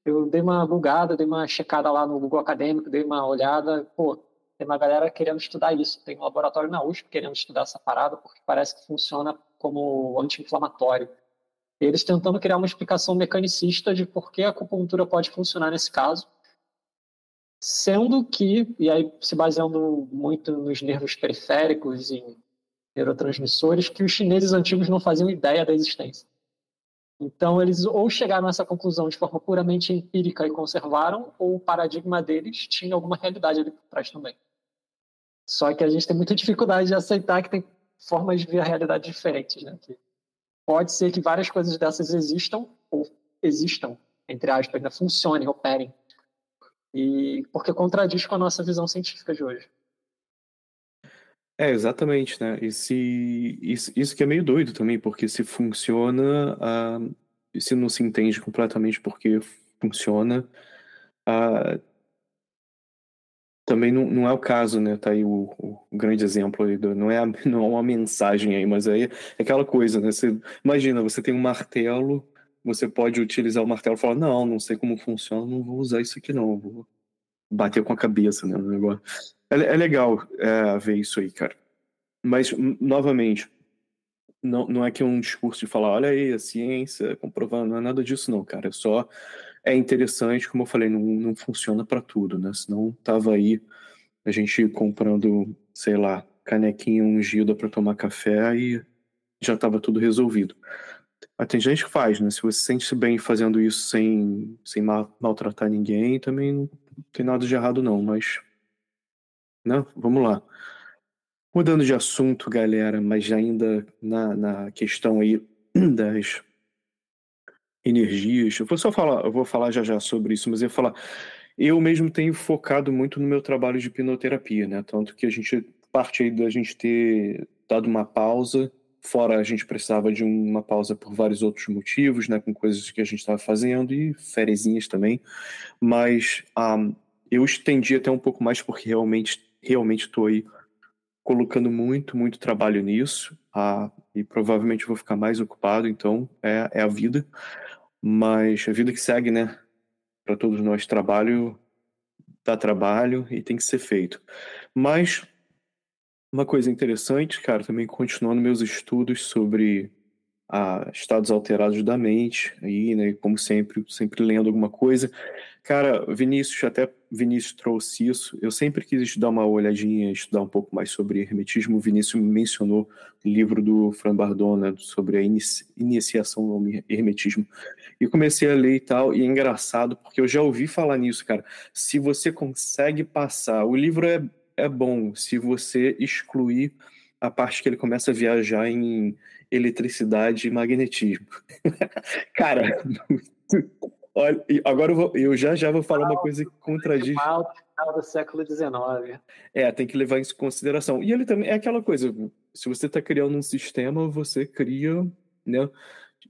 eu dei uma bugada, dei uma checada lá no Google Acadêmico, dei uma olhada, pô, tem uma galera querendo estudar isso, tem um laboratório na USP querendo estudar essa parada, porque parece que funciona como anti-inflamatório. Eles tentando criar uma explicação mecanicista de por que a acupuntura pode funcionar nesse caso, Sendo que, e aí se baseando muito nos nervos periféricos e neurotransmissores, que os chineses antigos não faziam ideia da existência. Então, eles ou chegaram a essa conclusão de forma puramente empírica e conservaram, ou o paradigma deles tinha alguma realidade ali por trás também. Só que a gente tem muita dificuldade de aceitar que tem formas de ver a realidade diferentes. Né? Que pode ser que várias coisas dessas existam, ou existam, entre aspas, né? funcionem, operem e porque contradiz com a nossa visão científica de hoje. É, exatamente, né? E se, isso, isso que é meio doido também, porque se funciona, uh, se não se entende completamente porque funciona, uh, também não, não é o caso, né? Tá aí o, o grande exemplo aí, do, não, é a, [LAUGHS] não é uma mensagem aí, mas aí é aquela coisa, né? Você, imagina, você tem um martelo você pode utilizar o martelo e falar, não, não sei como funciona, não vou usar isso aqui não, vou bater com a cabeça, né, no negócio. É, é legal é, ver isso aí, cara. Mas, novamente, não, não é que é um discurso de falar, olha aí, a ciência comprovando, não é nada disso não, cara, é só, é interessante, como eu falei, não, não funciona para tudo, né, senão tava aí a gente comprando, sei lá, canequinha ungida para tomar café e já tava tudo resolvido. Mas tem gente que faz, né? Se você se sente bem fazendo isso sem, sem mal, maltratar ninguém, também não tem nada de errado, não. Mas. Né? Vamos lá. Mudando de assunto, galera, mas ainda na, na questão aí [CLEARS THROAT] das energias. Eu vou só falar, eu vou falar já já sobre isso, mas eu ia falar. Eu mesmo tenho focado muito no meu trabalho de hipnoterapia, né? Tanto que a gente parte aí da gente ter dado uma pausa Fora a gente precisava de uma pausa por vários outros motivos, né, com coisas que a gente estava fazendo e ferezinhas também. Mas um, ah, eu estendi até um pouco mais porque realmente realmente estou aí colocando muito, muito trabalho nisso. Uh, e provavelmente vou ficar mais ocupado, então é, é a vida. Mas a vida que segue, né? Para todos nós, trabalho dá trabalho e tem que ser feito. Mas uma coisa interessante, cara, também continuando meus estudos sobre ah, estados alterados da mente, aí, né, como sempre, sempre lendo alguma coisa. Cara, Vinícius, até Vinícius trouxe isso. Eu sempre quis estudar uma olhadinha, estudar um pouco mais sobre hermetismo. O Vinícius mencionou o livro do Fran Bardona sobre a inici iniciação ao hermetismo. E comecei a ler e tal, e é engraçado, porque eu já ouvi falar nisso, cara. Se você consegue passar, o livro é é bom se você excluir a parte que ele começa a viajar em eletricidade e magnetismo. [LAUGHS] Cara, [LAUGHS] olha, agora eu, vou, eu, já já vou falar uma coisa que contradiz. Final do século XIX. É, tem que levar isso em consideração. E ele também é aquela coisa: se você está criando um sistema, você cria, né?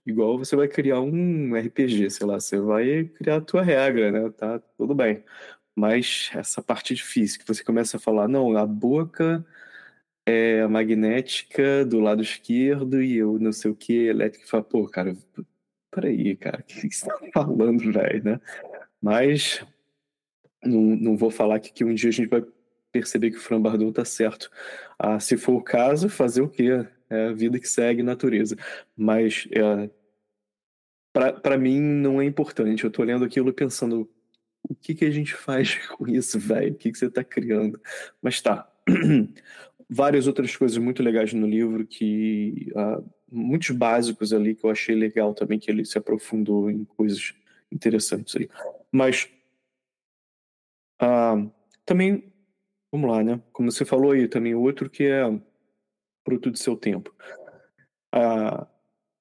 Igual você vai criar um RPG, sei lá, você vai criar a tua regra, né? Tá tudo bem. Mas essa parte difícil, que você começa a falar, não, a boca é magnética do lado esquerdo e eu não sei o que, elétrico, fala, pô, cara, peraí, cara, o que você tá [LAUGHS] falando, velho, né? Mas não, não vou falar que, que um dia a gente vai perceber que o Fran Bardot tá certo. Ah, se for o caso, fazer o quê? É a vida que segue, natureza. Mas é, para mim não é importante. Eu tô lendo aquilo pensando, o que, que a gente faz [LAUGHS] com isso, velho? O que, que você está criando? Mas tá. [CLEARS THROAT] Várias outras coisas muito legais no livro que. Uh, muitos básicos ali que eu achei legal também, que ele se aprofundou em coisas interessantes aí. Mas. Uh, também. Vamos lá, né? Como você falou aí, também outro que é fruto do seu tempo. Uh,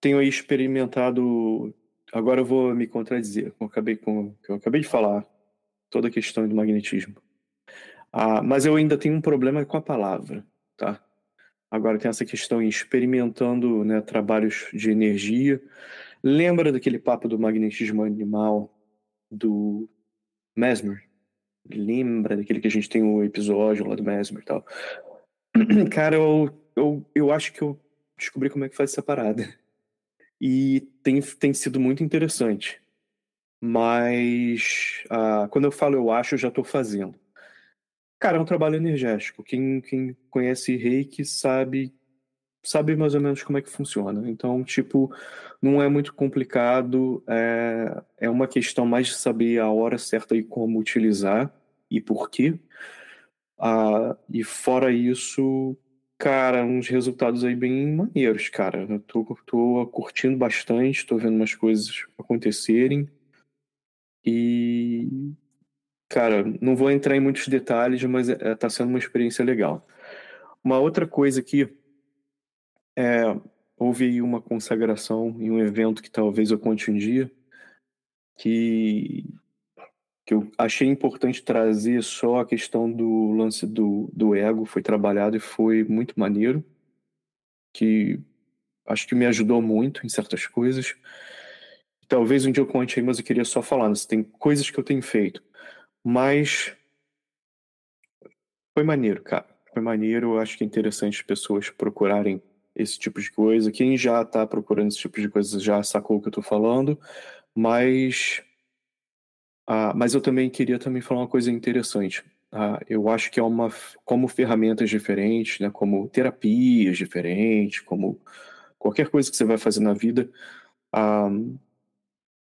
tenho aí experimentado. Agora eu vou me contradizer, eu acabei, com, eu acabei de falar, toda a questão do magnetismo. Ah, mas eu ainda tenho um problema com a palavra, tá? Agora tem essa questão experimentando né, trabalhos de energia. Lembra daquele papo do magnetismo animal do Mesmer? Lembra daquele que a gente tem o episódio lá do Mesmer e tal? [CLEARS THROAT] Cara, eu, eu, eu acho que eu descobri como é que faz essa parada. E tem, tem sido muito interessante. Mas ah, quando eu falo eu acho, eu já estou fazendo. Cara, é um trabalho energético. Quem, quem conhece reiki sabe sabe mais ou menos como é que funciona. Então, tipo, não é muito complicado, é, é uma questão mais de saber a hora certa e como utilizar e por quê. Ah, e fora isso, cara, uns resultados aí bem maneiros, cara. Eu tô, tô curtindo bastante, tô vendo umas coisas acontecerem. E Cara, não vou entrar em muitos detalhes, mas está é, tá sendo uma experiência legal. Uma outra coisa aqui é, houve uma consagração em um evento que talvez eu conte um dia, que, que eu achei importante trazer só a questão do lance do, do ego, foi trabalhado e foi muito maneiro, que acho que me ajudou muito em certas coisas. Talvez um dia eu conte aí, mas eu queria só falar, né? tem coisas que eu tenho feito mas foi maneiro, cara. Foi maneiro. Eu acho que é interessante as pessoas procurarem esse tipo de coisa. Quem já está procurando esse tipo de coisa já sacou o que eu estou falando. Mas, ah, mas eu também queria também falar uma coisa interessante. Ah, eu acho que é uma como ferramentas diferentes, né, como terapias diferentes, como qualquer coisa que você vai fazer na vida, ah,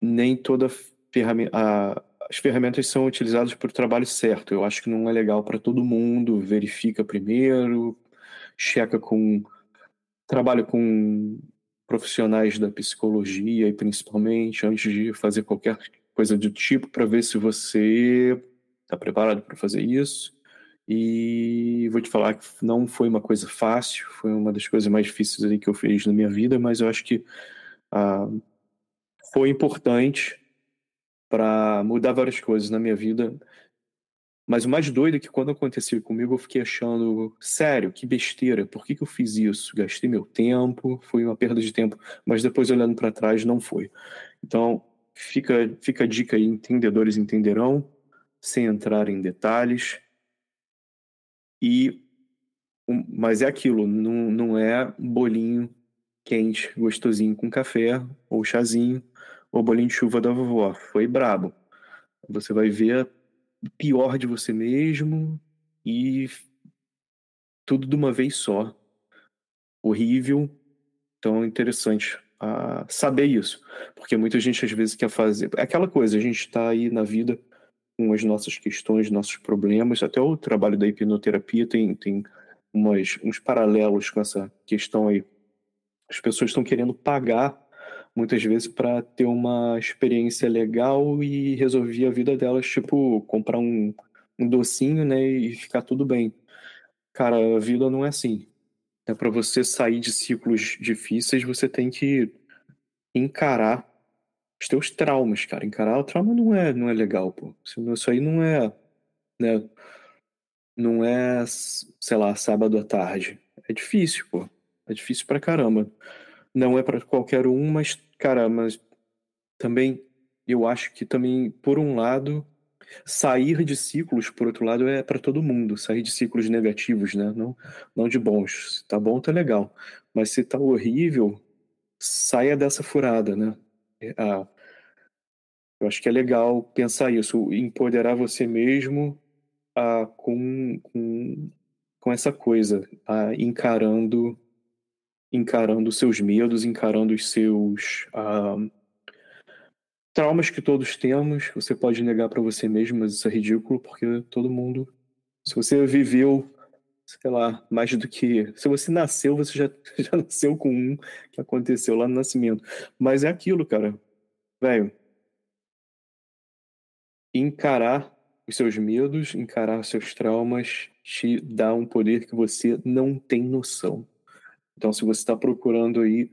nem toda ferramenta, ah, as ferramentas são utilizadas para o trabalho certo. Eu acho que não é legal para todo mundo. Verifica primeiro, checa com. Trabalha com profissionais da psicologia e principalmente antes de fazer qualquer coisa do tipo para ver se você está preparado para fazer isso. E vou te falar que não foi uma coisa fácil, foi uma das coisas mais difíceis que eu fiz na minha vida, mas eu acho que ah, foi importante para mudar várias coisas na minha vida. Mas o mais doido é que quando aconteceu comigo, eu fiquei achando, sério, que besteira, por que, que eu fiz isso? Gastei meu tempo, foi uma perda de tempo, mas depois olhando para trás, não foi. Então, fica, fica a dica aí, entendedores entenderão, sem entrar em detalhes. E, mas é aquilo, não, não é bolinho quente, gostosinho com café ou chazinho o bolinho de chuva da vovó. Foi brabo. Você vai ver o pior de você mesmo e tudo de uma vez só. Horrível. Então é interessante uh, saber isso. Porque muita gente às vezes quer fazer. É aquela coisa, a gente está aí na vida com as nossas questões, nossos problemas. Até o trabalho da hipnoterapia tem, tem umas, uns paralelos com essa questão aí. As pessoas estão querendo pagar muitas vezes para ter uma experiência legal e resolver a vida delas, tipo, comprar um, um docinho, né, e ficar tudo bem. Cara, a vida não é assim. É para você sair de ciclos difíceis, você tem que encarar os teus traumas, cara. Encarar o trauma não é, não é legal, pô. Isso aí não é, né, não é, sei lá, sábado à tarde. É difícil, pô. É difícil pra caramba. Não é para qualquer um, mas Cara, mas também eu acho que também, por um lado, sair de ciclos, por outro lado, é para todo mundo. Sair de ciclos negativos, né? Não, não de bons. Se tá bom, tá legal. Mas se tá horrível, saia dessa furada, né? É, ah, eu acho que é legal pensar isso, empoderar você mesmo ah, com, com, com essa coisa, ah, encarando encarando seus medos, encarando os seus uh, traumas que todos temos. Você pode negar para você mesmo, mas isso é ridículo, porque todo mundo. Se você viveu, sei lá, mais do que. Se você nasceu, você já, [LAUGHS] já nasceu com um que aconteceu lá no nascimento. Mas é aquilo, cara. Velho. Encarar os seus medos, encarar os seus traumas, te dá um poder que você não tem noção. Então, se você está procurando aí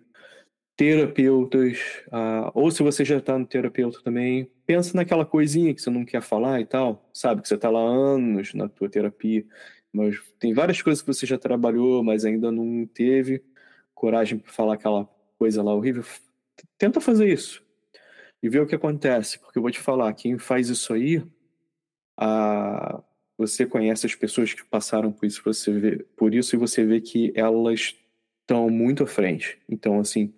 terapeutas, uh, ou se você já está no terapeuta também, pensa naquela coisinha que você não quer falar e tal, sabe? Que você está lá anos na tua terapia, mas tem várias coisas que você já trabalhou, mas ainda não teve coragem para falar aquela coisa lá horrível. Tenta fazer isso e ver o que acontece, porque eu vou te falar, quem faz isso aí, uh, você conhece as pessoas que passaram por isso, você vê, por isso e você vê que elas estão muito à frente. Então, assim,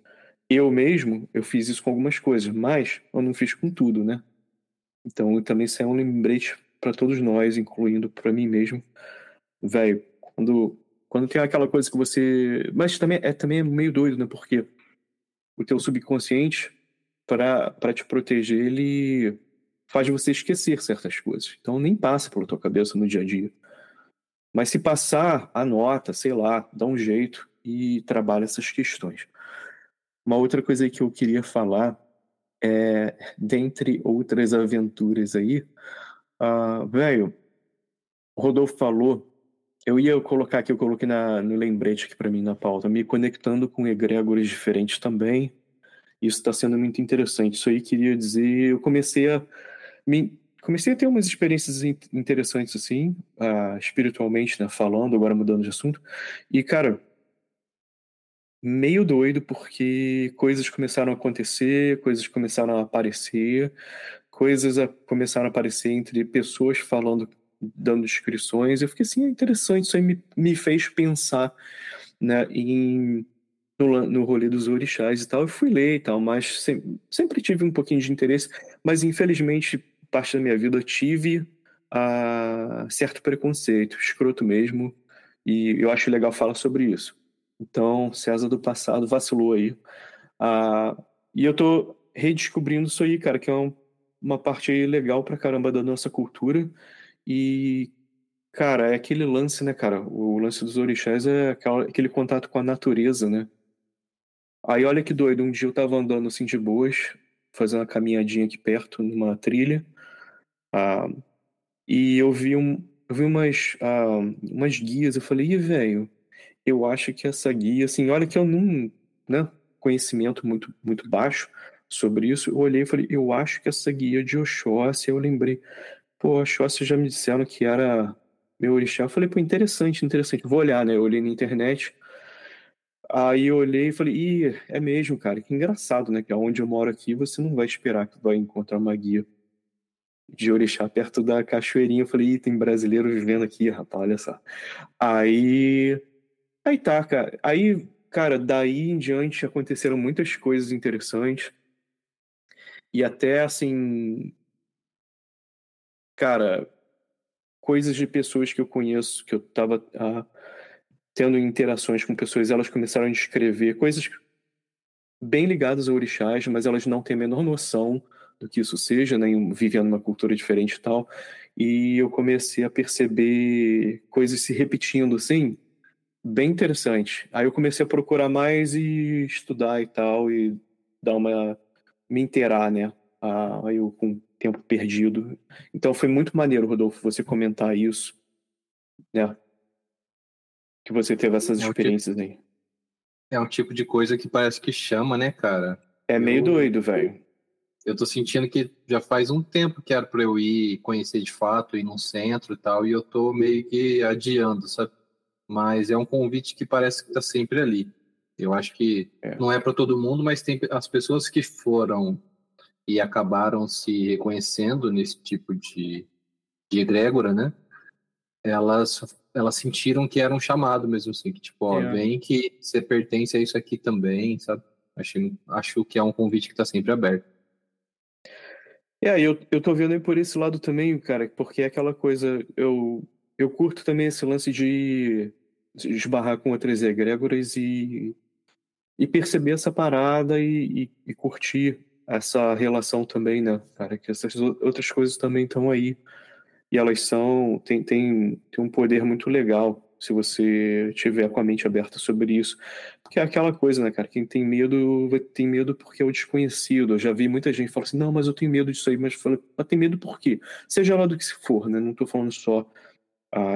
eu mesmo, eu fiz isso com algumas coisas, mas eu não fiz com tudo, né? Então, também isso é um lembrete para todos nós, incluindo para mim mesmo. Velho, quando, quando tem aquela coisa que você. Mas também é, também é meio doido, né? Porque o teu subconsciente, para te proteger, ele faz você esquecer certas coisas. Então, nem passa pela tua cabeça no dia a dia. Mas se passar, anota, sei lá, dá um jeito e trabalha essas questões. Uma outra coisa que eu queria falar é, dentre outras aventuras aí, uh, velho, Rodolfo falou, eu ia colocar aqui, eu coloquei na, no lembrete aqui para mim na pauta, me conectando com egregores diferentes também. Isso está sendo muito interessante. Isso aí queria dizer, eu comecei a me, comecei a ter umas experiências interessantes assim, uh, espiritualmente, né, falando, agora mudando de assunto. E cara, meio doido porque coisas começaram a acontecer, coisas começaram a aparecer, coisas a, começaram a aparecer entre pessoas falando, dando descrições. Eu fiquei assim, é interessante, isso aí me, me fez pensar né, em, no, no rolê dos orixás e tal. Eu fui ler e tal, mas sempre, sempre tive um pouquinho de interesse, mas infelizmente, parte da minha vida tive uh, certo preconceito, escroto mesmo, e eu acho legal falar sobre isso. Então, César do passado vacilou aí. Ah, e eu tô redescobrindo isso aí, cara, que é um, uma parte legal pra caramba da nossa cultura. E, cara, é aquele lance, né, cara? O lance dos orixás é aquele contato com a natureza, né? Aí, olha que doido, um dia eu tava andando assim de boas, fazendo uma caminhadinha aqui perto, numa trilha. Ah, e eu vi, um, eu vi umas, ah, umas guias, eu falei, ih, velho eu acho que essa guia, assim, olha que eu não, né, conhecimento muito, muito baixo sobre isso, eu olhei e falei, eu acho que essa guia de Oxóssi, eu lembrei, pô, Oxóssi já me disseram que era meu orixá, eu falei, pô, interessante, interessante, vou olhar, né, eu olhei na internet, aí eu olhei e falei, ih, é mesmo, cara, que engraçado, né, que aonde eu moro aqui, você não vai esperar que vai encontrar uma guia de orixá perto da cachoeirinha, eu falei, ih, tem brasileiro vivendo aqui, rapaz, olha só. Aí Aí tá, cara. Aí, cara, daí em diante aconteceram muitas coisas interessantes. E até assim. Cara, coisas de pessoas que eu conheço, que eu tava ah, tendo interações com pessoas, elas começaram a descrever coisas bem ligadas a orixás, mas elas não têm a menor noção do que isso seja, né, vivendo uma cultura diferente e tal. E eu comecei a perceber coisas se repetindo, assim, bem interessante. Aí eu comecei a procurar mais e estudar e tal, e dar uma. me inteirar, né? Ah, aí eu com tempo perdido. Então foi muito maneiro, Rodolfo, você comentar isso, né? Que você teve essas é experiências tipo, aí. É um tipo de coisa que parece que chama, né, cara? É meio eu, doido, velho. Eu tô sentindo que já faz um tempo que era pra eu ir conhecer de fato, ir num centro e tal, e eu tô meio que adiando, sabe? Mas é um convite que parece que está sempre ali. Eu acho que é. não é para todo mundo, mas tem as pessoas que foram e acabaram se reconhecendo nesse tipo de, de egrégora, né? Elas, elas sentiram que era um chamado mesmo, assim, que tipo, ó, é. vem que você pertence a isso aqui também, sabe? Acho, acho que é um convite que está sempre aberto. É, eu, eu tô vendo aí por esse lado também, cara, porque é aquela coisa, eu eu curto também esse lance de esbarrar com outras egrégoras e, e perceber essa parada e, e, e curtir essa relação também, né, cara? Que essas outras coisas também estão aí. E elas são. Tem, tem, tem um poder muito legal se você tiver com a mente aberta sobre isso. Porque é aquela coisa, né, cara? Quem tem medo, tem medo porque é o desconhecido. Eu já vi muita gente falar assim, não, mas eu tenho medo disso aí, mas, falo, mas tem medo por quê? Seja lá do que se for, né? Não tô falando só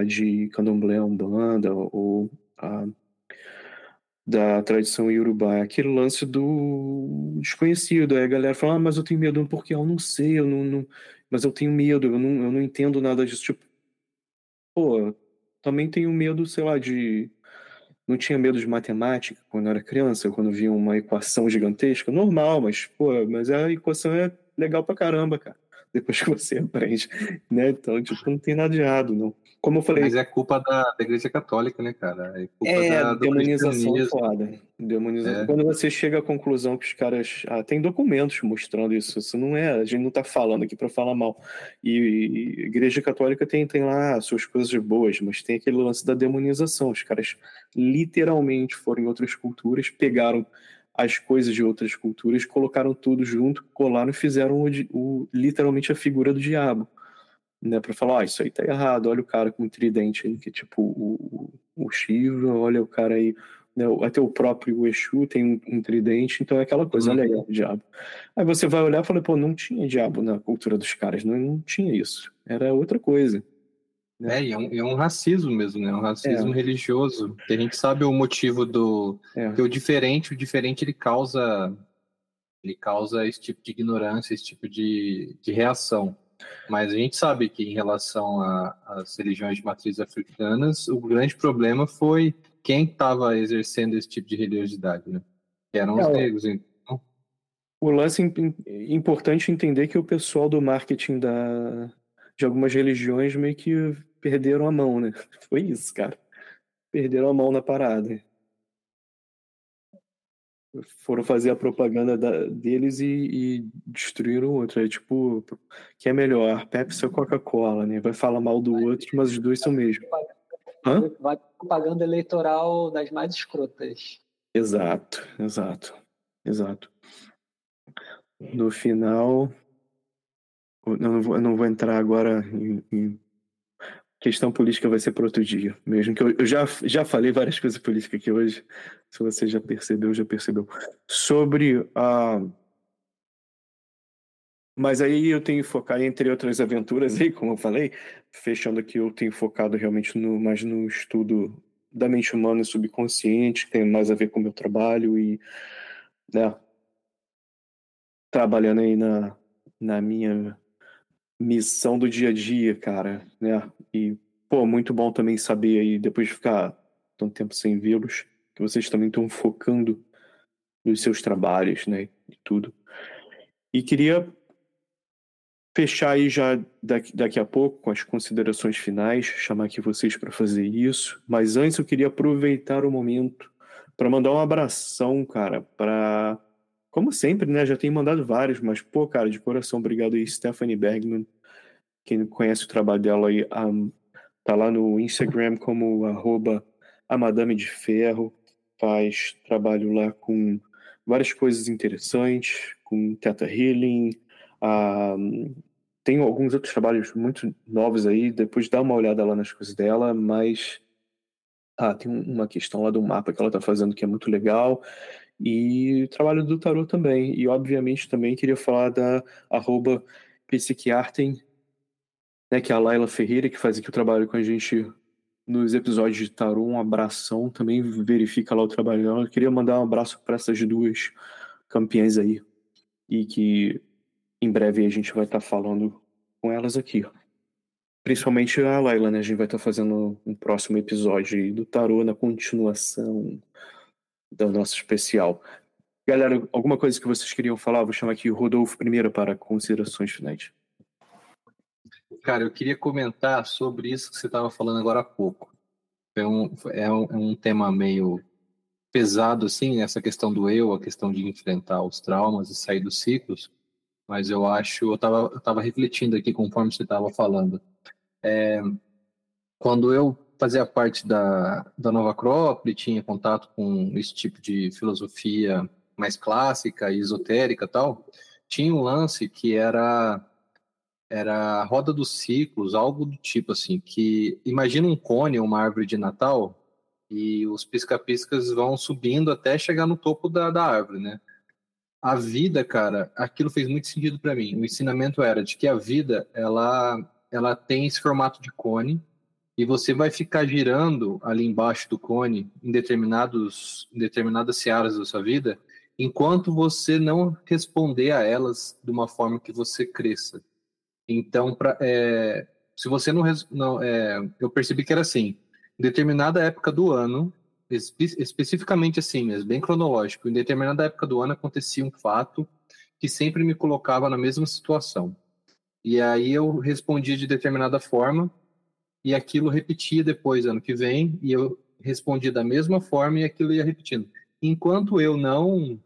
de candomblé, umbanda ou da tradição iorubá, é aquele lance do desconhecido. Aí a galera fala, ah, mas eu tenho medo porque eu não sei, eu não, não, mas eu tenho medo, eu não, eu não entendo nada disso. Tipo, pô, também tenho medo, sei lá, de. Não tinha medo de matemática quando eu era criança, quando via uma equação gigantesca. Normal, mas, pô, mas a equação é legal pra caramba, cara. [LAUGHS] Depois que você aprende, né? Então, tipo, não tem nada de errado, não. Como eu falei. Mas é culpa da, da Igreja Católica, né, cara? É, culpa é da, demonização foda. Demonização. É. Quando você chega à conclusão que os caras. Ah, tem documentos mostrando isso. Isso não é. A gente não tá falando aqui para falar mal. E, e Igreja Católica tem, tem lá suas coisas boas, mas tem aquele lance da demonização. Os caras literalmente foram em outras culturas, pegaram as coisas de outras culturas, colocaram tudo junto, colaram e fizeram o, o literalmente a figura do diabo né, para falar, ah, isso aí tá errado, olha o cara com o tridente aí, que tipo o, o Shiva, olha o cara aí, né, até o próprio Exu tem um, um tridente, então é aquela coisa, uhum. olha aí, o diabo. Aí você vai olhar e fala, pô, não tinha diabo na cultura dos caras, não, não tinha isso, era outra coisa. Né? É, e é um, é um racismo mesmo, né? Um racismo é. religioso. Que a gente sabe o motivo do. É. Que o diferente, o diferente ele causa. Ele causa esse tipo de ignorância, esse tipo de, de reação. Mas a gente sabe que em relação às religiões de matriz africanas, o grande problema foi quem estava exercendo esse tipo de religiosidade, né? Que eram é, os negros. Então. O lance importante entender que o pessoal do marketing da, de algumas religiões meio que perderam a mão, né? [LAUGHS] Foi isso, cara. Perderam a mão na parada foram fazer a propaganda da, deles e, e destruíram o outro. É tipo, que é melhor, Pepsi ou Coca-Cola, né? Vai falar mal do outro, mas os dois são mesmo. Hã? Vai propaganda eleitoral das mais escrotas. Exato, exato, exato. No final, eu não vou, eu não vou entrar agora em, em questão política vai ser para outro dia, mesmo que eu, eu, já, já falei várias coisas políticas aqui hoje, se você já percebeu, já percebeu. Sobre a. Mas aí eu tenho focado, entre outras aventuras aí, como eu falei, fechando aqui, eu tenho focado realmente no, mais no estudo da mente humana e subconsciente, que tem mais a ver com o meu trabalho e, né, trabalhando aí na, na minha missão do dia a dia, cara, né? E, pô, muito bom também saber aí, depois de ficar tanto tempo sem vê-los, que vocês também estão focando nos seus trabalhos, né? E tudo. E queria fechar aí já daqui, daqui a pouco com as considerações finais, chamar aqui vocês para fazer isso. Mas antes eu queria aproveitar o momento para mandar um abração, cara, para como sempre, né? Já tenho mandado vários, mas, pô, cara, de coração, obrigado aí, Stephanie Bergman. Quem conhece o trabalho dela aí, um, tá lá no Instagram como arroba a Madame de Ferro. Faz trabalho lá com várias coisas interessantes, com Teta Healing. Um, tem alguns outros trabalhos muito novos aí, depois dá uma olhada lá nas coisas dela, mas ah, tem uma questão lá do mapa que ela tá fazendo que é muito legal e trabalho do tarot também. E obviamente também queria falar da arroba Psiquiartem, né, que é a Laila Ferreira, que faz aqui o trabalho com a gente nos episódios de tarot. Um abração, também verifica lá o trabalho dela. Queria mandar um abraço para essas duas campeãs aí. E que em breve a gente vai estar tá falando com elas aqui. Principalmente a Laila, né? A gente vai estar tá fazendo um próximo episódio do tarot na continuação do nosso especial. Galera, alguma coisa que vocês queriam falar? Vou chamar aqui o Rodolfo primeiro para considerações finais. Cara, eu queria comentar sobre isso que você estava falando agora há pouco. É um, é um, é um tema meio pesado, assim, essa questão do eu, a questão de enfrentar os traumas e sair dos ciclos, mas eu acho, eu estava tava refletindo aqui conforme você estava falando. É, quando eu fazia parte da, da Nova Acrópole, tinha contato com esse tipo de filosofia mais clássica e esotérica tal, tinha um lance que era era a roda dos ciclos, algo do tipo assim, que imagina um cone, uma árvore de Natal, e os pisca-piscas vão subindo até chegar no topo da, da árvore, né? A vida, cara, aquilo fez muito sentido para mim. O ensinamento era de que a vida, ela, ela tem esse formato de cone, e você vai ficar girando ali embaixo do cone em determinados em determinadas searas da sua vida, enquanto você não responder a elas de uma forma que você cresça. Então, pra, é, se você não, não é, eu percebi que era assim, em determinada época do ano, espe especificamente assim mesmo, bem cronológico, em determinada época do ano acontecia um fato que sempre me colocava na mesma situação. E aí eu respondia de determinada forma e aquilo repetia depois ano que vem e eu respondi da mesma forma e aquilo ia repetindo. Enquanto eu não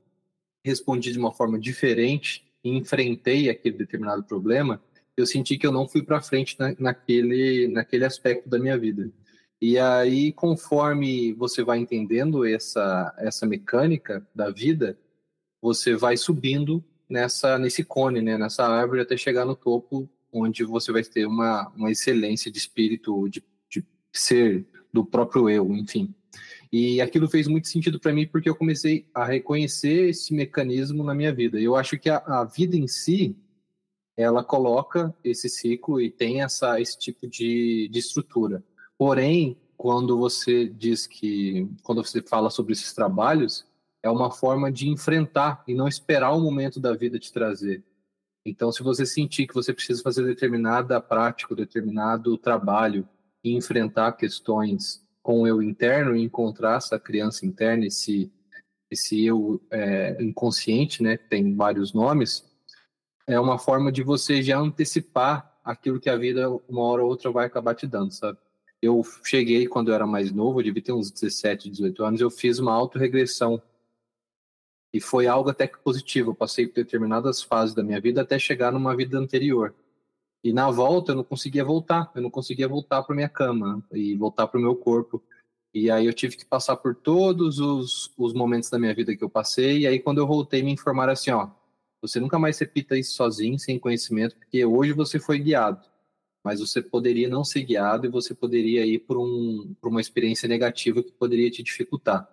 respondi de uma forma diferente e enfrentei aquele determinado problema, eu senti que eu não fui para frente na, naquele naquele aspecto da minha vida. E aí, conforme você vai entendendo essa essa mecânica da vida, você vai subindo nessa nesse cone, né, nessa árvore até chegar no topo onde você vai ter uma, uma excelência de espírito, de, de ser do próprio eu, enfim. E aquilo fez muito sentido para mim porque eu comecei a reconhecer esse mecanismo na minha vida. Eu acho que a, a, vida em si, ela coloca esse ciclo e tem essa, esse tipo de, de estrutura. Porém, quando você diz que, quando você fala sobre esses trabalhos, é uma forma de enfrentar e não esperar o momento da vida te trazer. Então, se você sentir que você precisa fazer determinada prática, determinado trabalho e enfrentar questões com o eu interno e encontrar essa criança interna, esse, esse eu é, inconsciente, né, que tem vários nomes, é uma forma de você já antecipar aquilo que a vida, uma hora ou outra, vai acabar te dando, sabe? Eu cheguei quando eu era mais novo, eu devia ter uns 17, 18 anos, eu fiz uma autorregressão e foi algo até que positivo. Eu passei por determinadas fases da minha vida até chegar numa vida anterior. E na volta eu não conseguia voltar, eu não conseguia voltar para minha cama e voltar para o meu corpo. E aí eu tive que passar por todos os, os momentos da minha vida que eu passei. E aí quando eu voltei me informaram assim, ó, você nunca mais repita isso sozinho, sem conhecimento, porque hoje você foi guiado. Mas você poderia não ser guiado e você poderia ir por, um, por uma experiência negativa que poderia te dificultar.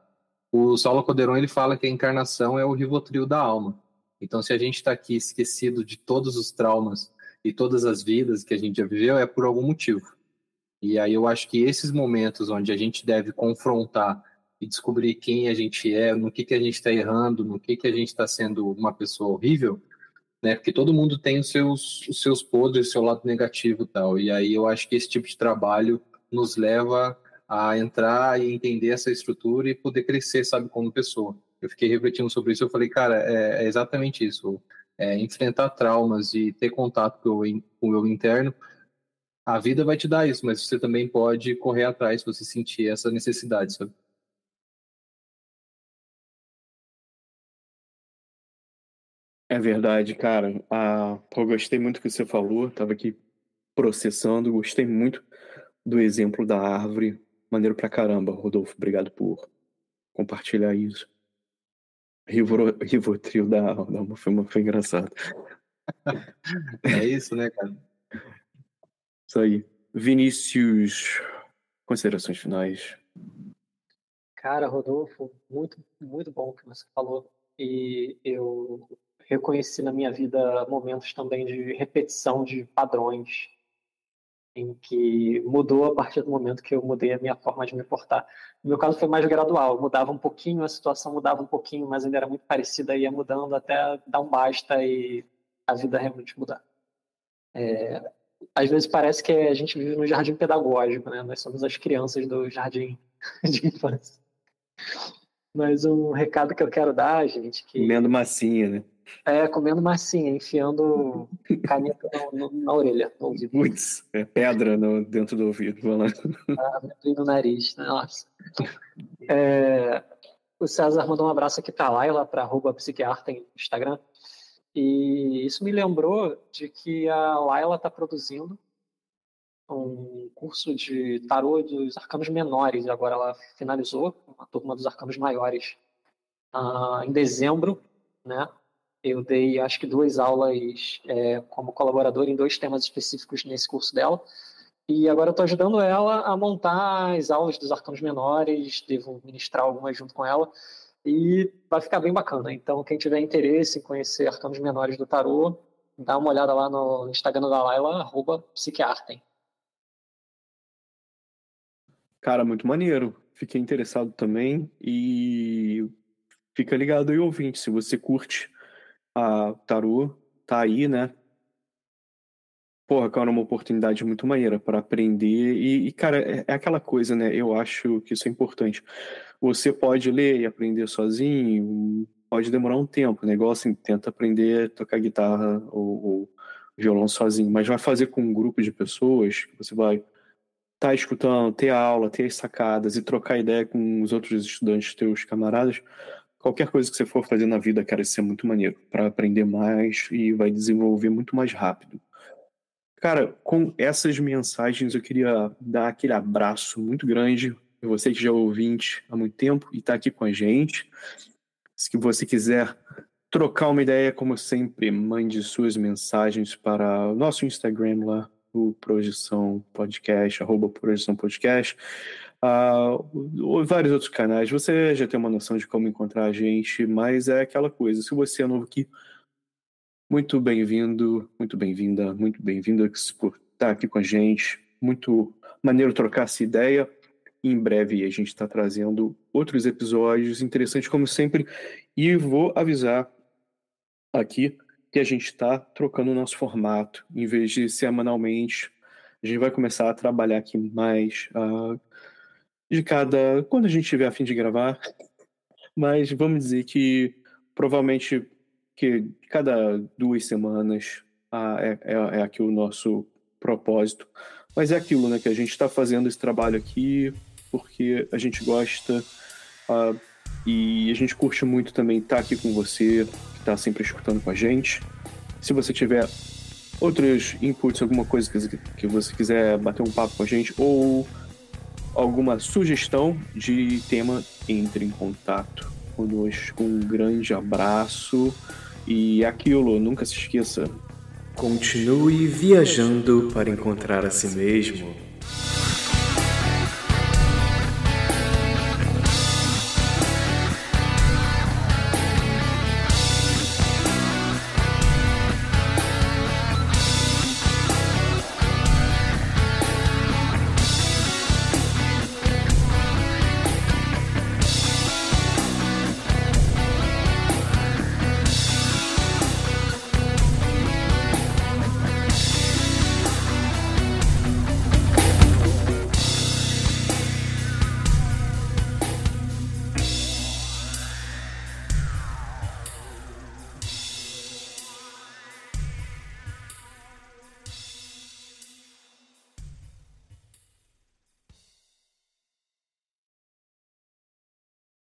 O Saulo Coderon ele fala que a encarnação é o rivotril da alma. Então, se a gente está aqui esquecido de todos os traumas e todas as vidas que a gente já viveu, é por algum motivo. E aí eu acho que esses momentos onde a gente deve confrontar e descobrir quem a gente é, no que, que a gente está errando, no que, que a gente está sendo uma pessoa horrível, né? Porque todo mundo tem os seus, os seus podres, o seu lado negativo e tal. E aí eu acho que esse tipo de trabalho nos leva a entrar e entender essa estrutura e poder crescer, sabe, como pessoa. Eu fiquei refletindo sobre isso, eu falei, cara, é, é exatamente isso. É, enfrentar traumas e ter contato com o, com o interno, a vida vai te dar isso, mas você também pode correr atrás se você sentir essa necessidade, sabe? É verdade, cara. Ah, eu gostei muito do que você falou, tava aqui processando, gostei muito do exemplo da árvore Maneiro pra caramba, Rodolfo. Obrigado por compartilhar isso. Rivo, Rivotril da alma foi, foi engraçado. É isso, né, cara? Isso aí. Vinícius, considerações finais. Cara, Rodolfo, muito, muito bom o que você falou. E eu reconheci na minha vida momentos também de repetição de padrões em que mudou a partir do momento que eu mudei a minha forma de me portar. No meu caso foi mais gradual, mudava um pouquinho, a situação mudava um pouquinho, mas ainda era muito parecida, ia mudando até dar um basta e a vida realmente mudar. É, às vezes parece que a gente vive no jardim pedagógico, né? Nós somos as crianças do jardim [LAUGHS] de infância. Mas um recado que eu quero dar, gente, que... Comendo massinha, né? É, comendo massinha, enfiando caneta na, na orelha, no ouvido. Putz, é pedra no, dentro do ouvido. Ah, no nariz, né? nossa. É, o César mandou um abraço aqui para a Laila, para arroba psiquiarta no Instagram. E isso me lembrou de que a Laila está produzindo um curso de tarô dos arcanos menores. Agora ela finalizou uma turma dos arcanos maiores uh, em dezembro, né? Eu dei, acho que, duas aulas é, como colaborador em dois temas específicos nesse curso dela. E agora eu estou ajudando ela a montar as aulas dos arcanos menores, devo ministrar algumas junto com ela. E vai ficar bem bacana. Então, quem tiver interesse em conhecer arcanos menores do tarô, dá uma olhada lá no Instagram da Laila, arroba psiquiartem. Cara, muito maneiro. Fiquei interessado também e fica ligado aí, ouvinte. Se você curte a tarô, tá aí, né? Porra, cara, é uma oportunidade muito maneira para aprender. E, e, cara, é, é aquela coisa, né? Eu acho que isso é importante. Você pode ler e aprender sozinho, pode demorar um tempo. Negócio, assim, tenta aprender a tocar guitarra ou, ou violão sozinho, mas vai fazer com um grupo de pessoas que você vai estar tá escutando, ter aula, ter as sacadas e trocar ideia com os outros estudantes, teus camaradas, qualquer coisa que você for fazer na vida, cara, isso é muito maneiro para aprender mais e vai desenvolver muito mais rápido. Cara, com essas mensagens eu queria dar aquele abraço muito grande você que já é ouvinte há muito tempo e está aqui com a gente. Se você quiser trocar uma ideia, como sempre, mande suas mensagens para o nosso Instagram lá, o Projeção Podcast, arroba Projeção Podcast, uh, vários outros canais. Você já tem uma noção de como encontrar a gente, mas é aquela coisa. Se você é novo aqui, muito bem-vindo, muito bem-vinda, muito bem-vinda por estar aqui com a gente. Muito maneiro trocar essa ideia. Em breve a gente está trazendo outros episódios interessantes, como sempre. E vou avisar aqui que a gente está trocando o nosso formato. Em vez de semanalmente, a gente vai começar a trabalhar aqui mais uh, de cada. quando a gente tiver a fim de gravar. Mas vamos dizer que provavelmente que cada duas semanas é, é, é aqui o nosso propósito. Mas é aquilo, né? Que a gente está fazendo esse trabalho aqui porque a gente gosta uh, e a gente curte muito também estar tá aqui com você que está sempre escutando com a gente. Se você tiver outros inputs, alguma coisa que, que você quiser bater um papo com a gente ou alguma sugestão de tema, entre em contato conosco. Um grande abraço e aquilo, nunca se esqueça. Continue viajando para encontrar a si mesmo.